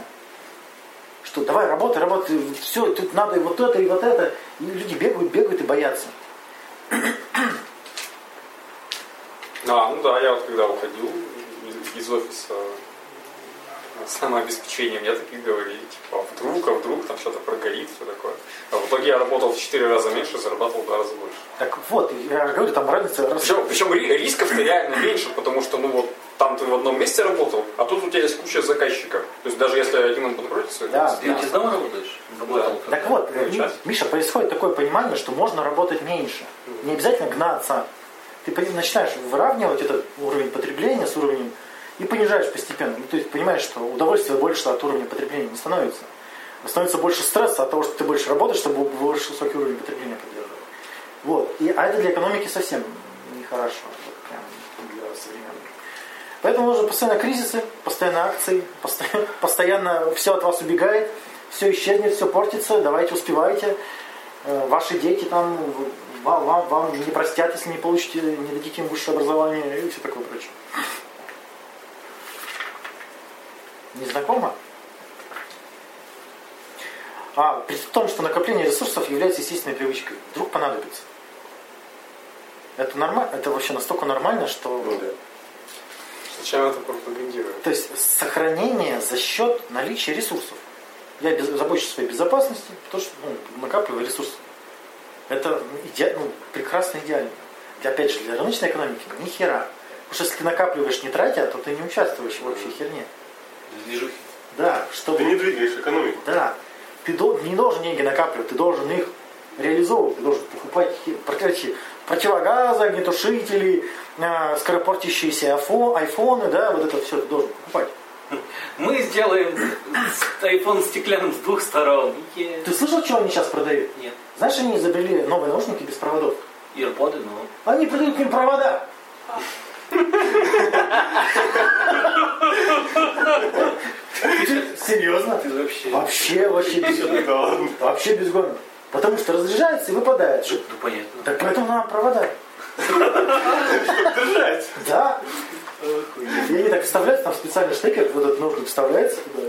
Что давай, работай, работай, все, тут надо и вот это, и вот это. И люди бегают, бегают и боятся. А, ну да, я вот когда уходил из, из офиса самообеспечения, мне такие говорили, типа, а вдруг, а вдруг там что-то прогорит, все такое. А в итоге я работал в 4 раза меньше, зарабатывал в 2 раза больше. Так вот, я говорю, там разница раз- Причем, причем ри- рисков-то реально меньше, потому что, ну вот, там ты в одном месте работал, а тут у тебя есть куча заказчиков. То есть даже если один он подбросится, Да. Ты ведь из дома работаешь? Работал. Так вот, Ну. Миша, происходит такое понимание, что можно работать меньше. Не обязательно гнаться. Ты начинаешь выравнивать этот уровень потребления с уровнем и понижаешь постепенно. Ну, то есть понимаешь, что удовольствие больше от уровня потребления не становится. Становится больше стресса от того, что ты больше работаешь, чтобы больше высокий уровень потребления поддерживать. Вот. И, а это для экономики совсем нехорошо. Вот. Поэтому нужно постоянно кризисы, постоянно акции, *laughs* постоянно, постоянно все от вас убегает, все исчезнет, все портится, давайте успевайте. Э, Ваши дети там вам, вам, вам не простят, если не получите, не дадите им высшее образование и все такое прочее. Не знакомо? А при том, что накопление ресурсов является естественной привычкой, вдруг понадобится. Это нормально, это вообще настолько нормально, что Ну да. Зачем это пропагандировать? то есть сохранение за счет наличия ресурсов. Я без- забочусь о своей безопасности, потому что ну, накапливаю ресурсы. Это иде- ну, прекрасно идеально. Для, опять же, для рыночной экономики ни хера. Потому что если ты накапливаешь не тратя, то ты не участвуешь в общей херне. Движухи. Да, чтобы... Ты не двигаешь экономику. Да. Ты дол- не должен деньги накапливать, ты должен их реализовывать, ты должен покупать короче, противогазы, огнетушители, э, скоропортящиеся айфо- айфоны, да, вот это все ты должен покупать. Мы сделаем с- iPhone стеклянным с двух сторон. Е. Ты слышал, что они сейчас продают? Нет. Знаешь, они изобрели новые наушники без проводов. Ирподы, ну. Они продают к ним провода. Серьезно? Ты вообще... Вообще, вообще без. Вообще без гона. Потому что разряжается и выпадает. Ну, понятно. Так поэтому надо провода. Держать. Да. И они так вставляются, там специальный штекер, вот этот ножик вставляется туда.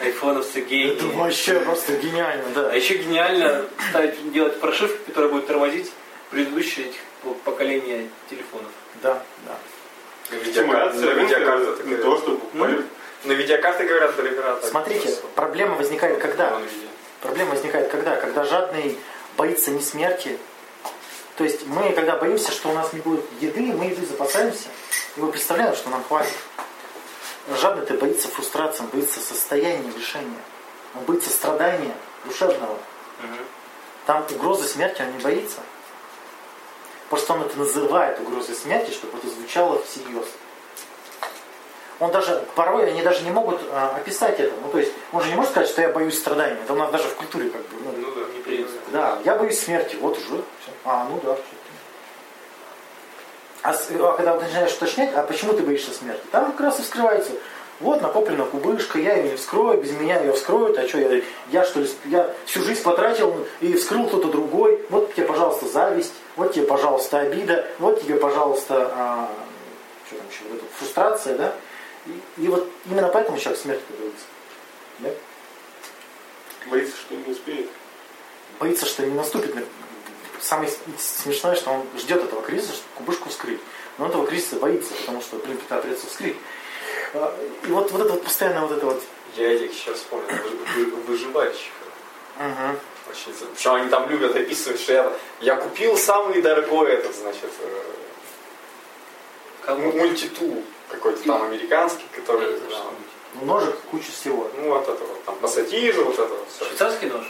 Айфоновцы Это гении. вообще просто гениально, да. А еще гениально ставить, делать прошивку, которая будет тормозить предыдущее этих по- поколение телефонов. Да, да. На Стимуляция на так не то, чтобы покупали. На видеокарте говорят так Смотрите, проблема возникает когда? Проблема возникает когда? Когда жадный боится не смерти. То есть мы, когда боимся, что у нас не будет еды, мы еды запасаемся, и мы представляем, что нам хватит. Жадный ты боится фрустрации, он боится состояния лишения, он боится страдания душевного. Там угрозы смерти он не боится. Что он это называет угрозой смерти, чтобы это звучало всерьез. Он даже, порой они даже не могут а, описать это. Ну, то есть, он же не может сказать, что я боюсь страданий. Это у нас даже в культуре как бы. ну, Ну да. Не принято. да, я боюсь смерти, вот уже. А, ну да. А, а когда начинаешь уточнять, а почему ты боишься смерти? Там как раз и вскрывается. Вот накоплена кубышка, я ее не вскрою, без меня ее вскроют, а что я, я что ли, я всю жизнь потратил и вскрыл кто-то другой, вот тебе, пожалуйста, зависть, вот тебе, пожалуйста, обида, вот тебе, пожалуйста, а, что там еще, вот эта фрустрация, да? И, и вот именно поэтому человек смерти боится. Да? Боится, что не успеет. боится, что не наступит. Самое смешное, что он ждет этого кризиса, чтобы кубышку вскрыть. Но он этого кризиса боится, потому что, блин, когда придется вскрыть. А, И вот, вот это вот постоянно вот это вот. Я этих сейчас вспомнил, вы- вы- выживальщиков. Мгм. Очень Причем они там любят описывать, что я, я купил самый дорогой этот, значит, э, м- мультитул какой-то там американский, который, да, Ну, Ножик, куча всего. ну вот это вот, там, пассатижи, вот это вот все. Швейцарский нож?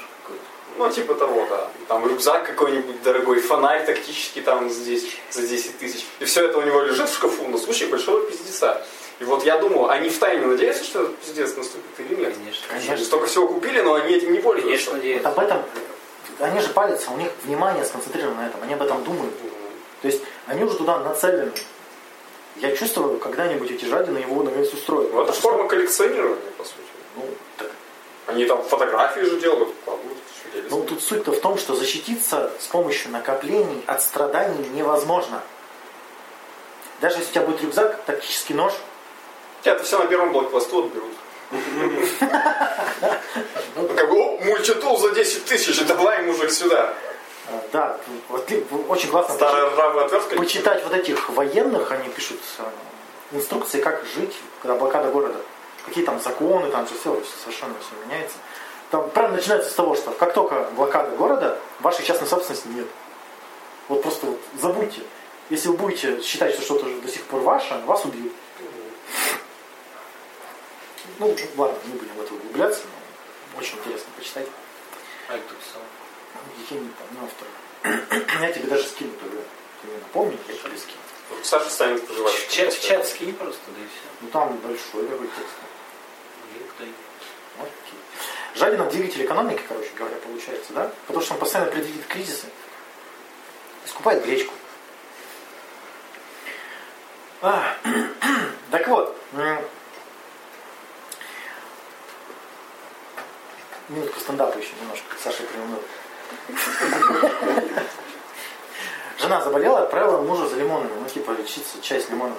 Ну, типа того, да. Там рюкзак какой-нибудь дорогой, фонарь тактический там здесь за 10 тысяч. И все это у него лежит в шкафу на случай большого пиздеца. И вот я думаю, они в тайне надеются, что этот пиздец наступит или нет? Конечно. Конечно. Столько всего купили, но они этим не пользуются. Конечно, Вот надеюсь. об этом, они же палятся, у них внимание сконцентрировано на этом, они об этом думают. То есть они уже туда нацелены. Я чувствую, когда-нибудь эти жадины его наконец устроят. Ну, это форма коллекционирования, по сути. Ну, так Они там фотографии же делают, кладут. Ну, тут суть-то в том, что защититься с помощью накоплений от страданий невозможно. Даже если у тебя будет рюкзак, тактический нож, Тебя это все на первом блокпосту отберут. Ну, Как бы, оп, мультитул за 10 тысяч, давай, мужик, сюда. э, да, очень классно Старая почитать вот этих военных, они пишут э, инструкции, как жить, когда блокада города. Какие там законы, там же все совершенно все меняется. Там прям начинается с того, что как только блокада города, вашей частной собственности нет. Вот просто вот забудьте. Если вы будете считать, что что-то до сих пор ваше, вас убьют. Ну, ладно, не будем в это углубляться, но очень интересно почитать. А кто писал? Я не помню автора. Я тебе даже скину тогда. Ты мне напомни, я тебе скину. Саша станет проживать. В чат, скинь просто, да и все. Ну там большой такой текст. Линк дай. Вот такие. Жадинов двигатель экономики, короче говоря, получается, да? Потому что он постоянно предвидит кризисы. Скупает гречку. А, *clears throat* так вот. Минутку стендапа еще немножко. Саша приуныл. *laughs* Жена заболела, отправила мужа за лимонами. Ну, типа, лечиться чай с лимоном.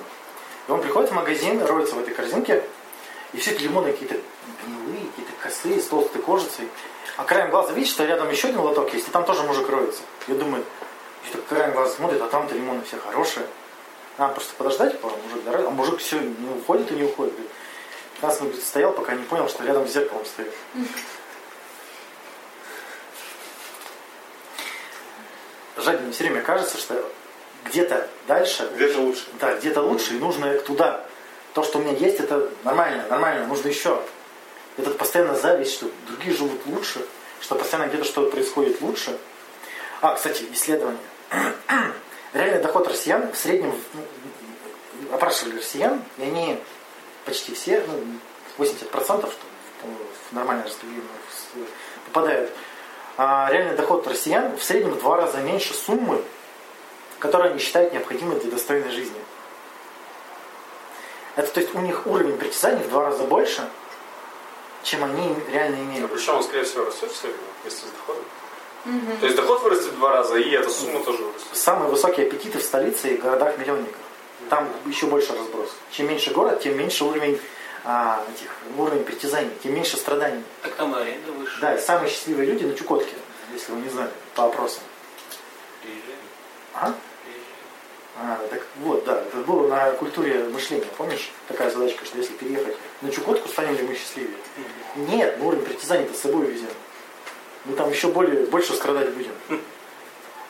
И он приходит в магазин, роется в этой корзинке, и все эти лимоны какие-то гнилые, какие-то косые, с толстой кожицей. А краем глаза видит, что рядом еще один лоток есть, и там тоже мужик роется. Я думаю, так краем глаза смотрит, а там-то лимоны все хорошие. Надо просто подождать, пока мужик дорогой. А мужик все не уходит и не уходит. Говорит, 15 минут стоял, пока не понял, что рядом с зеркалом стоит. Жадине все время кажется, что где-то дальше Где-то лучше. да, где-то лучше, и нужно туда. То, что у меня есть, это нормально, нормально, нужно еще. Этот постоянно зависть, что другие живут лучше, что постоянно где-то что-то происходит лучше. А, кстати, исследование. *clears throat* Реальный доход россиян в среднем, ну, опрашивали россиян, и они почти все, ну, 80%, что в нормальное распределение попадают. А реальный доход россиян в среднем в два раза меньше суммы, которые они считают необходимой для достойной жизни. Это то есть у них уровень притязаний в два раза больше, чем они реально А имеют. причем он, скорее всего, растет все время вместе с доходом. То есть доход вырастет в два раза, и эта сумма тоже вырастет. Самые высокие аппетиты в столице и городах-миллионниках. Там еще больше разброс. Чем меньше город, тем меньше уровень, а, этих, уровень притязаний, тем меньше страданий. Так там и аренда выше. Да, и самые счастливые люди на Чукотке, если вы не знали, по опросам. Приезжай. А? А, так вот, да, это было на культуре мышления, помнишь? Такая задачка, что если переехать на Чукотку, станем ли мы счастливее? Нет, мы уровень притязаний-то с собой везем. Мы там еще более, больше страдать будем.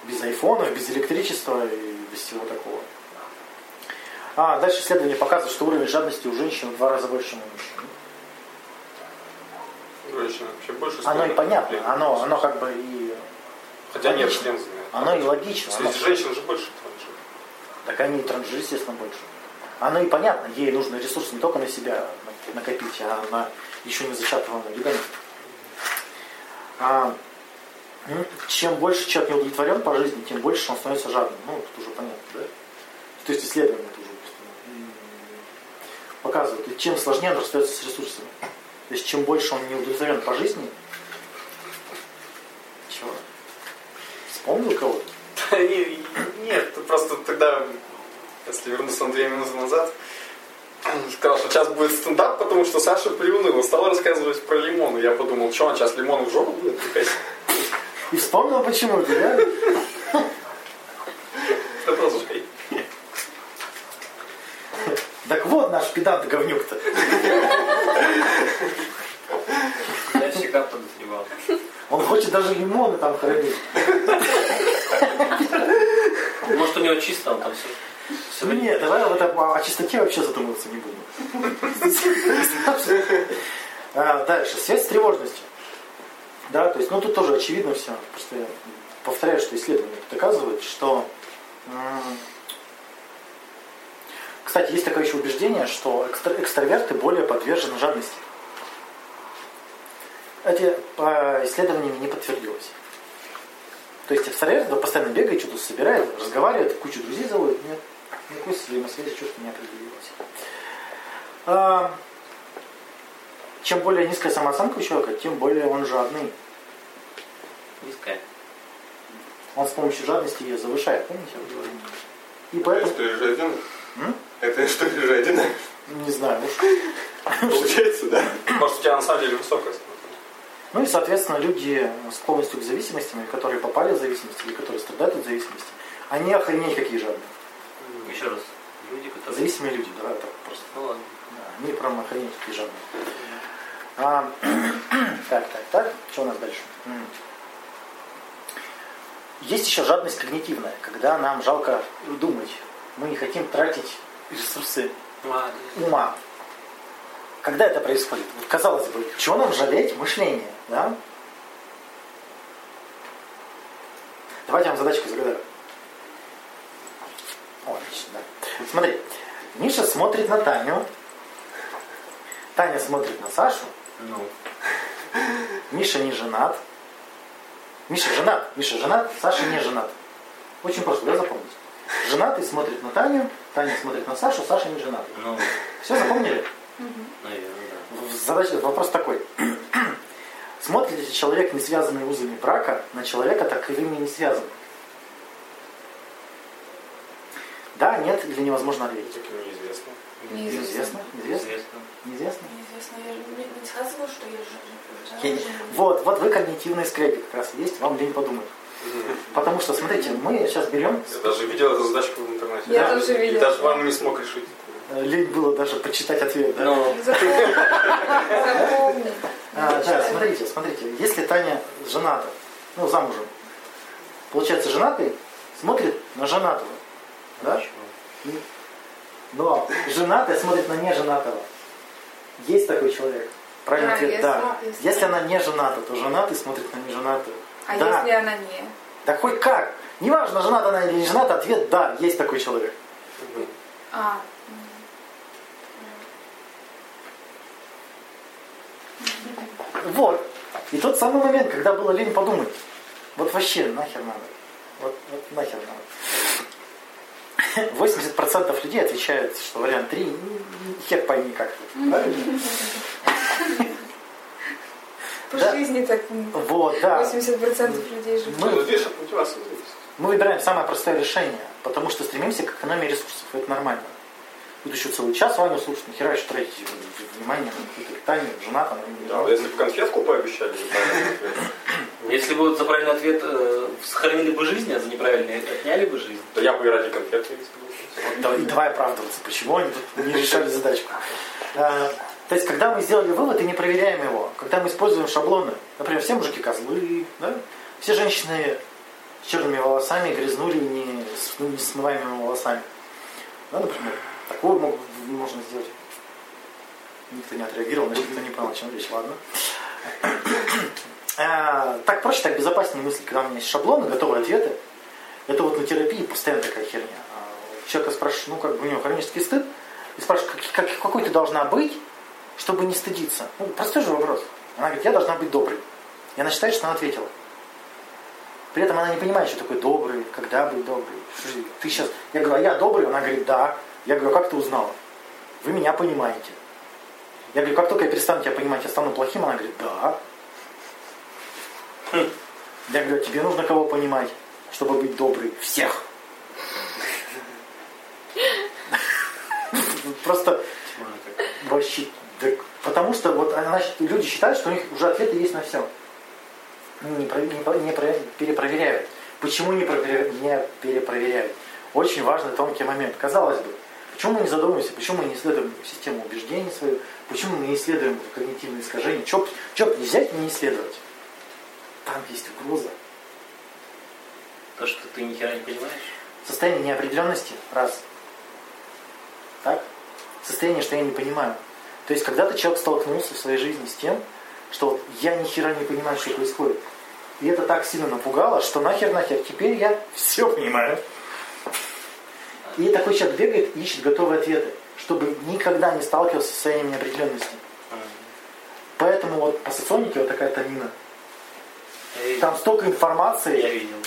Без айфонов, без электричества и без всего такого. А, дальше исследование показывает, что уровень жадности у женщин в два раза больше, чем у мужчин. Вообще больше Оно и понятно, оно, оно как бы и... Хотя нет, логично. член заменяет. Оно и логично. оно- Среди женщин же больше транжир. Так они и транжиры, естественно, больше. Оно и понятно, ей нужно ресурсы не только на себя на- накопить, а на еще не зачатыванную ребенка. А, м, чем больше человек не удовлетворен по жизни, тем больше он становится жадным. Ну, тут уже понятно, да? То есть исследования это уже м, показывают. И чем сложнее он расстается с ресурсами. То есть чем больше он не удовлетворен по жизни, чего? Вспомнил кого-то? *laughs* Нет, ты просто тогда, если вернуться на две минуты назад, сказал, что сейчас будет стендап, потому что Саша приуныл и стал рассказывать про лимоны. Я подумал, что он сейчас лимон в жопу будет тыкать? *laughs* И вспомнил почему-то, да? Да *laughs* продолжай. Так вот наш педант говнюк-то. Я всегда подозревал. Он хочет даже лимоны там хранить. Может, у него чисто, он там все. все Ну нет, давай вот о, о чистоте вообще задумываться не будем. А, дальше. Связь с тревожностью. Да, то есть, ну тут тоже очевидно все. Просто я повторяю, что исследования доказывают, что кстати, есть такое еще убеждение, что экстра- экстраверты более подвержены жадности. Эти по исследованиями не подтвердилось. То есть экстраверт да, постоянно бегает, что-то собирает, разговаривает, кучу друзей заводит. Нет, никакой взаимосвязи четко не определилось. А, чем более низкая самооценка у человека, тем более он жадный. Низкая. Он с помощью жадности ее завышает, помните? И поэтому... Это же один? М? Это что же один? Не знаю, может. Получается, да? Может, у тебя на самом деле высокая ну и, соответственно, люди с склонностью к зависимостям, которые попали в зависимость, или которые страдают от зависимости, они охренеть какие жадные. Еще раз. Люди, которые... Зависимые люди, да, так просто. Ну ладно. Да, они прям охренеть какие жадные. А, *clears throat* так, так, так. Что у нас дальше? Есть еще жадность когнитивная, когда нам жалко думать. Мы не хотим тратить ресурсы ума. Когда это происходит? Вот казалось бы, чего нам жалеть мышление? Да? Давайте я вам задачку загадаю. О, отлично, да. Смотри, Миша смотрит на Таню. Таня смотрит на Сашу. Ну. Миша не женат. Миша женат. Миша женат, Саша не женат. Очень просто, да, запомнить? Женатый смотрит на Таню, Таня смотрит на Сашу, Саша не женат. Ну. Все запомнили? Наверное, да. Задача, вопрос такой. Смотрит ли человек, не связанный узами брака, на человека таковыми не связан? Да, нет или невозможно ответить? Неизвестно. Неизвестно. Неизвестно? Известно. Неизвестно? Неизвестно. Я же не- не сказала, что я Я же... не- Вот, вот вы когнитивные скрепы как раз есть, вам лень подумать. Потому что, смотрите, мы сейчас берем, Я даже видел эту задачку в интернете. Я Да. тоже И видела. даже вам не смог решить. Э, лень было даже почитать ответ. Да? Ну, Запомни. Запомни. А, да, смотрите, смотрите, если Таня жената, ну, замужем, получается, женатый смотрит на женатого, да? Но женатая смотрит на неженатого. Есть такой человек? Правильный Да, ответ если- да. если- Если она не жената, то женатый смотрит на неженатую. А да. если она не? Да хоть как. Неважно, жената она или не жената, ответ да, есть такой человек. А, Вот. И тот самый момент, когда было лень подумать. Вот вообще нахер надо. Вот, вот нахер надо. 80% людей отвечают, что вариант 3 ну, хер пойми как. Правильно? по Да. жизни так Вот, да. 80% людей живут. Мы- Ну. Мы выбираем самое простое решение, потому что стремимся к экономии ресурсов. Это нормально. Тут еще целый час Ваню слушать, нахера еще тратить внимание на какую-то питание, жена там. не Да, если бы конфетку пообещали. Если бы за правильный ответ э, сохранили бы жизнь, а за неправильный отняли бы жизнь. Да я бы и ради конфетки не давай, давай оправдываться, почему они тут не решали задачку. А, то есть, когда мы сделали вывод и не проверяем его, когда мы используем шаблоны, например, все мужики козлы, да? все женщины с черными волосами, грязнули не с ну, несмываемыми волосами. Да, например, такое мог- можно сделать. Никто не отреагировал, значит, никто не понял, о чем речь, ладно. А, так проще, так безопаснее мыслить, когда у меня есть шаблоны, готовые ответы. Это вот на терапии постоянно такая херня. А, Человека спрашиваешь, ну как бы у него хронический стыд, и спрашиваешь, как, как- какой ты должна быть, чтобы не стыдиться. Ну, простой же вопрос. Она говорит, я должна быть доброй. И она считает, что она ответила. При этом она не понимает, что такое добрый, когда быть добрый. Ты сейчас, я говорю, а я добрый? Она говорит, да. Я говорю, «А как ты узнала? Вы меня понимаете. Я говорю, как только я перестану тебя понимать, я стану плохим? Она говорит, да. Хм. Я говорю, «А тебе нужно кого понимать, чтобы быть добрый? Всех. Просто вообще, потому что вот люди считают, что у них уже ответы есть на все. Не, про- не про- не про- перепроверяют. Почему не, не перепроверяют? Очень важный тонкий момент. Казалось бы, почему мы не задумываемся, почему мы не исследуем систему убеждений свою, почему мы не исследуем когнитивные искажения, что б не взять и не исследовать? Там есть угроза. То, что ты ни хера не понимаешь. Состояние неопределенности, раз. Так? Состояние, что я не понимаю. То есть, когда-то человек столкнулся в своей жизни с тем, что вот я ни хера не понимаю, что происходит. И это так сильно напугало, что нахер, нахер, теперь я все понимаю. И такой человек бегает, ищет готовые ответы, чтобы никогда не сталкивался с состоянием неопределенности. Поэтому вот по соционике вот такая тамина. Там столько информации. Я видел.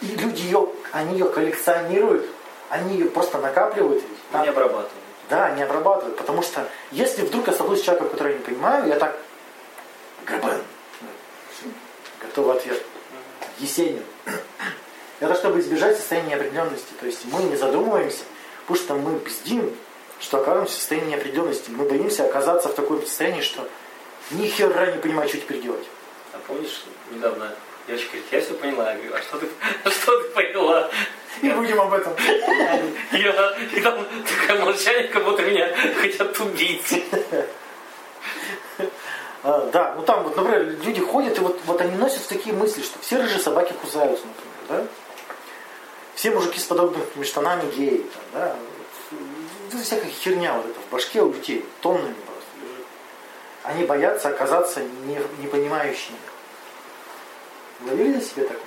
И люди ее, они ее коллекционируют, они ее просто накапливают. Там, не обрабатывают. Да, не обрабатывают. Потому что если вдруг я столкнусь с человеком, который я не понимаю, я так Грабен. Готовый ответ. Есенин. Это чтобы избежать состояния неопределенности. То есть мы не задумываемся, потому что мы бздим, что оказываемся в состоянии неопределенности. Мы боимся оказаться в таком состоянии, что ни хера не понимаю, что теперь делать. А помнишь, недавно девочка говорит, я все поняла. Я говорю, а что ты, а что ты поняла? Не будем об этом. Я, и там такое молчание, как будто меня хотят убить. А, да, ну там вот, например, люди ходят, и вот, вот они носят такие мысли, что все рыжие собаки кусаются, например, да? Все мужики с подобными штанами геи, там, да? Вот, всякая херня вот эта в башке у людей, тоннами просто лежит. Они боятся оказаться не, непонимающими. Ловили на себе такое?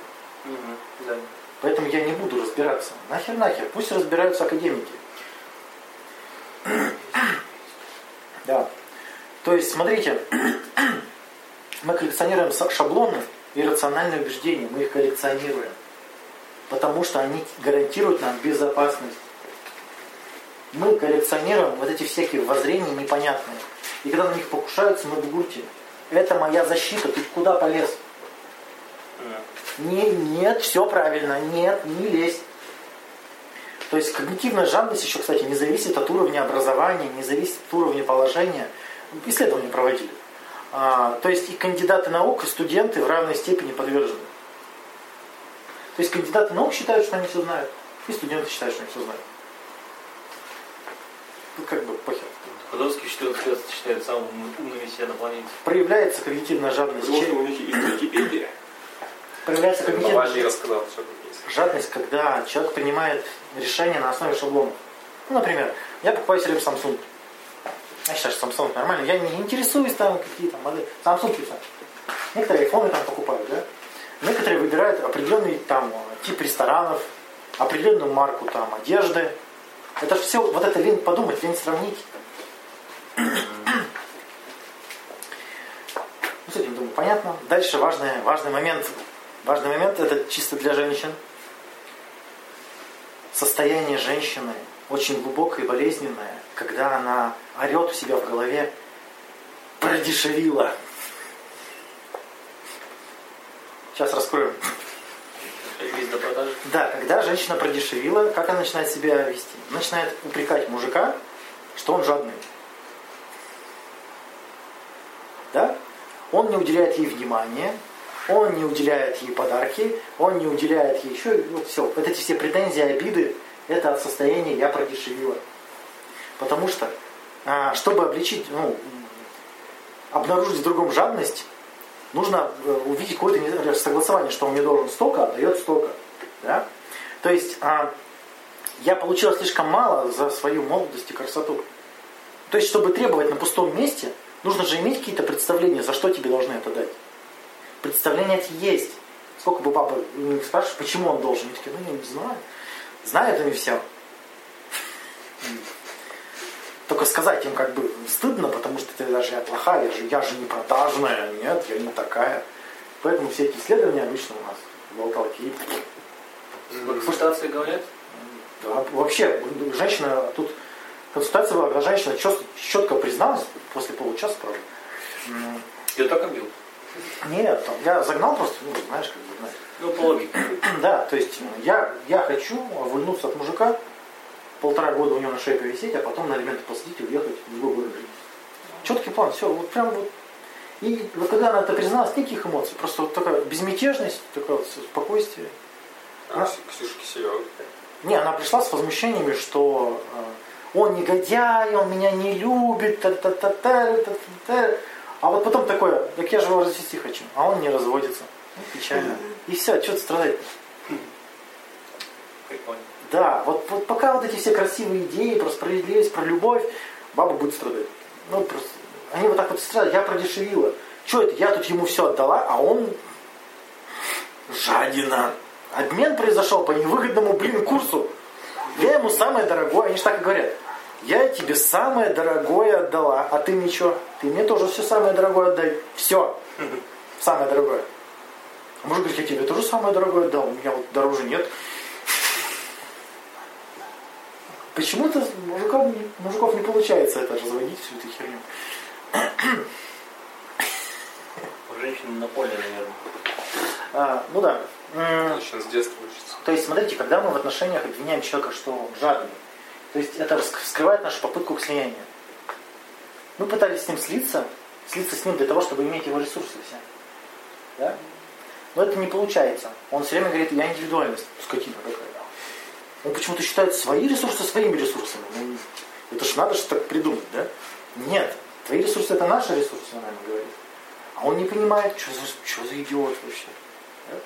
Угу, да. Поэтому я не буду разбираться. Нахер, нахер. Пусть разбираются академики. *coughs* да. То есть, смотрите, *coughs* мы коллекционируем шаблоны и рациональные убеждения. Мы их коллекционируем. Потому что они гарантируют нам безопасность. Мы коллекционируем вот эти всякие воззрения непонятные. И когда на них покушаются, мы в гурте. Это моя защита, ты куда полез? Не, нет, все правильно, нет, не лезь. То есть когнитивная жадность еще, кстати, не зависит от уровня образования, не зависит от уровня положения. Исследования проводили. А, то есть и кандидаты наук, и студенты в равной степени подвержены. То есть кандидаты наук считают, что они все знают, и студенты считают, что они все знают. Ну, как бы похер. Ходовский в 14 лет считает самым умным себя на планете. Проявляется когнитивная жадность. Потому что у них есть Википедия. Проявляется когнитивная рассказал, жадность, когда человек принимает решение на основе шаблонов. Ну, например, я покупаю себе Samsung. Я считаю, что Samsung нормально. Я не интересуюсь там какие то модели. Samsung и все. Некоторые айфоны там покупают, да? Некоторые выбирают определенный там тип ресторанов, определенную марку там одежды. Это все, вот это лень подумать, лень сравнить. Ну, с этим, думаю, понятно. Дальше важный, важный момент. Важный момент, это чисто для женщин. Состояние женщины очень глубокое и болезненное, когда она орет у себя в голове продешевила. Сейчас раскроем. Да, когда женщина продешевила, как она начинает себя вести? Начинает упрекать мужика, что он жадный. Да? Он не уделяет ей внимания, он не уделяет ей подарки, он не уделяет ей еще, вот все. Вот эти все претензии, обиды, это от состояния «я продешевила». Потому что, а, чтобы обличить, ну, обнаружить в другом жадность, нужно э, увидеть какое-то согласование, что он мне должен столько, отдает столько. Да? То есть а, я получила слишком мало за свою молодость и красоту. То есть, чтобы требовать на пустом месте, нужно же иметь какие-то представления, за что тебе должны это дать. Представления эти есть. Сколько бы папа не спрашиваешь, почему он должен? Я такие, ну я не знаю. Знают они все. Только сказать им как бы стыдно, потому что ты даже я плохая, я же, я же не продажная, нет, я не такая. Поэтому все эти исследования обычно у нас болталки. Консультации говорят? Да, вообще, женщина, тут консультация была, когда женщина четко, четко призналась, после получаса, правда. Я так бил. Нет, я загнал просто, ну, знаешь, как бы, знаешь. Ну, по логике. Да, то есть я, я хочу увольнуться от мужика, полтора года у него на шее повисеть, а потом на элементы посадить и уехать в другой город жить. Четкий план, все, вот прям вот. И вот когда она это призналась, никаких эмоций, просто вот такая безмятежность, такое вот спокойствие. А, Ксюша Киселева. Не, она пришла с возмущениями, что э, он негодяй, он меня не любит, та -та -та -та -та -та -та. а вот потом такое, так я же его развести хочу, а он не разводится. Ну, печально. *laughs* И все, что ты страдать? Вот, вот пока вот эти все красивые идеи про справедливость, про любовь, баба будет страдать. Ну, просто, они вот так вот страдают. Я продешевила. Что это? Я тут ему все отдала, а он жадина. Обмен произошел по невыгодному, блин, курсу. Я ему самое дорогое, они же так и говорят. Я тебе самое дорогое отдала, а ты что? Ты мне тоже все самое дорогое отдай. Все. Самое дорогое. А мужик говорит, я тебе тоже самое дорогое отдал, у меня вот дороже нет. Почему-то мужиков, не- мужиков не получается это разводить, всю эту херню. У женщин на поле, наверное. А, ну да. Женщина с детства учится. То есть, смотрите, когда мы в отношениях обвиняем человека, что он жадный, то есть это вскрывает нашу попытку к слиянию. Мы пытались с ним слиться, слиться с ним для того, чтобы иметь его ресурсы все. Да? Но это не получается. Он все время говорит, я индивидуальность. Скотина какая. Он почему-то считает свои ресурсы своими ресурсами. Ну, это ж надо же так придумать, да? Нет. Твои ресурсы это наши ресурсы, он наверное, говорит. А он не понимает, что за, что за идиот вообще. Да?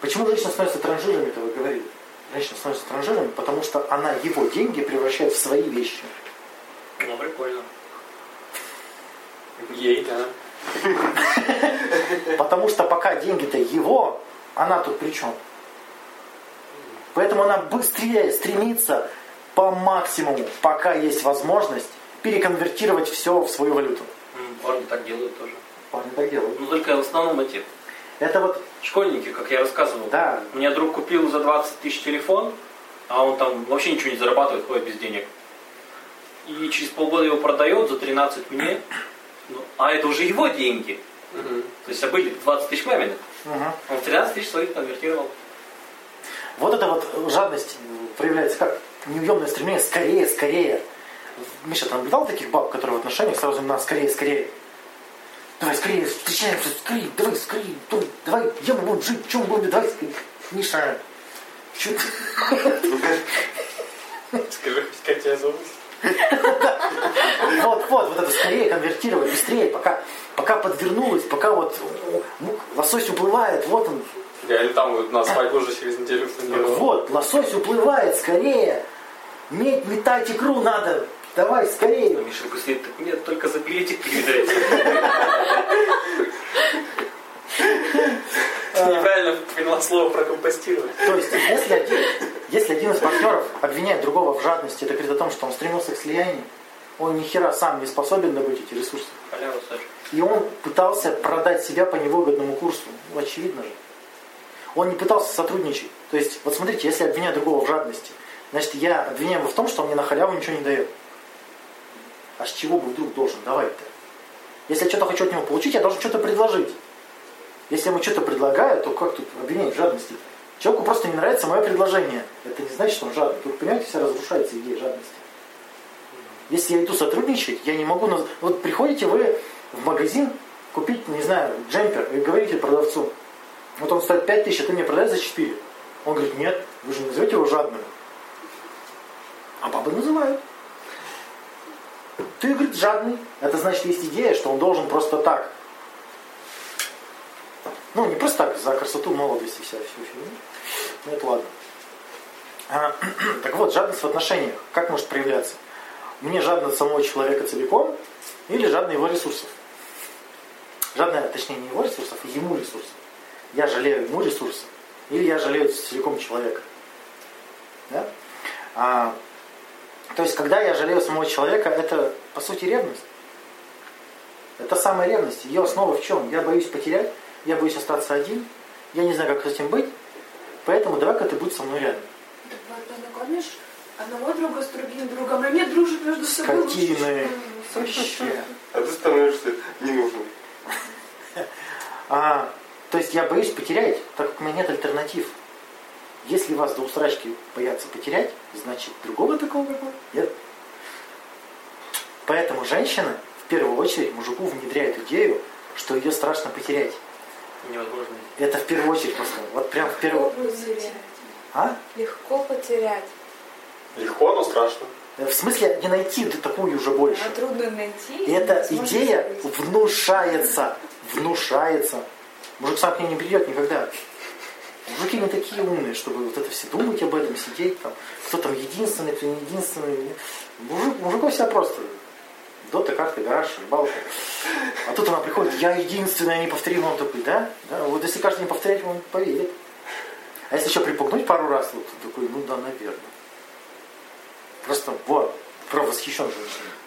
Почему женщина становится транжирами, это вы говорили? Женщина становится транжирами, потому что она его деньги превращает в свои вещи. Ну, прикольно. Ей, да. Потому что пока деньги-то его, она тут при чем? Поэтому она быстрее стремится по максимуму, пока есть возможность, переконвертировать все в свою валюту. Парни так делают тоже. Парни так делают. Ну, только в основном мотив. Это вот, Школьники, как я рассказывал. да, У меня друг купил за 20 тысяч телефон, а он там вообще ничего не зарабатывает, ходит без денег. И через полгода его продает за 13 мне. Ну, а это уже его деньги. То есть а были 20 тысяч маминых. Мгм. Он в 13 тысяч своих конвертировал. Вот эта вот жадность проявляется как неуемное стремление скорее, скорее. Миша, ты наблюдал таких баб, которые в отношениях сразу на скорее, скорее? Давай скорее, встречаемся, скорее, давай скорее, ну, давай, где мы будем жить, чем будем, давай скорее. Миша, чё ты? Скажи, как тебя зовут? Вот, вот, вот это скорее конвертировать, быстрее, пока, пока подвернулась, пока вот ну, лосось уплывает, вот он, Я или там вот на свадьбу уже через неделю планировал. вот, лосось уплывает, скорее, медь, метать икру надо, давай, скорее. А Миша такой сидит, так нет, только за билетик передать. Неправильно поняла слово прокомпостировать. То есть, если один, если один из партнеров обвиняет другого в жадности, это говорит о том, что он стремился к слиянию, он ни хера сам не способен добыть эти ресурсы. И он пытался продать себя по невыгодному курсу. Ну, очевидно же. Он не пытался сотрудничать. То есть, вот смотрите, если я обвиняю другого в жадности, значит, я обвиняю его в том, что он мне на халяву ничего не дает. А с чего бы вдруг должен давать-то? Если я что-то хочу от него получить, я должен что-то предложить. Если ему что-то предлагаю, то как тут обвинять в жадности? Человеку просто не нравится мое предложение. Это не значит, что он жадный. Тут, понимаете, вся разрушается идея жадности. Если я иду сотрудничать, я не могу... Вот приходите вы в магазин купить, не знаю, джемпер, и говорите продавцу, вот он стоит 5 тысяч, а ты мне продаешь за 4. Он говорит, нет, вы же не назовете его жадным. А бабы называют. Ты, говорит, жадный. Это значит, есть идея, что он должен просто так. Ну, не просто так, за красоту, молодость и вся, всю фигню. Ну, это ладно. А, *clears throat* так вот, жадность в отношениях. Как может проявляться? Мне жадно самого человека целиком или жадно его ресурсов? Жадно, точнее, не его ресурсов, а ему ресурсов. Я жалею ему ресурсы или я жалею целиком человека. Да? А, то есть, когда я жалею самого человека, это, по сути, ревность. Это самая ревность. Ее основа в чем? Я боюсь потерять, я боюсь остаться один, я не знаю, как с этим быть, поэтому давай-ка ты будь со мной рядом. Так вот, ты накормишь одного друга с другим другом, и нет дружат между собой. Скотины. Вообще. А ты становишься ненужным. А, то есть я боюсь потерять, так как у меня нет альтернатив. Если вас до усрачки боятся потерять, значит другого такого как вы нет. Поэтому женщина в первую очередь мужику внедряет идею, что ее страшно потерять. Невозможно. Это в первую очередь просто. Вот прям в первую. Легко потерять. А? Легко потерять. Легко, но страшно. Э, В смысле не найти такую уже больше. А трудно найти. И эта идея забыть. внушается. Внушается. Мужик сам к ней не придет никогда. Мужики не такие умные, чтобы вот это все думать об этом, сидеть там, кто там единственный, кто не единственный. Мужик, мужиков себя просто Дота, карты, гараж, рыбалка. А тут она приходит, я единственная неповторимая. Он такой, да? да? Вот если каждый не повторять, он поверит. А если еще припугнуть пару раз, вот такой, ну да, наверное. Просто вот, про восхищен женщиной.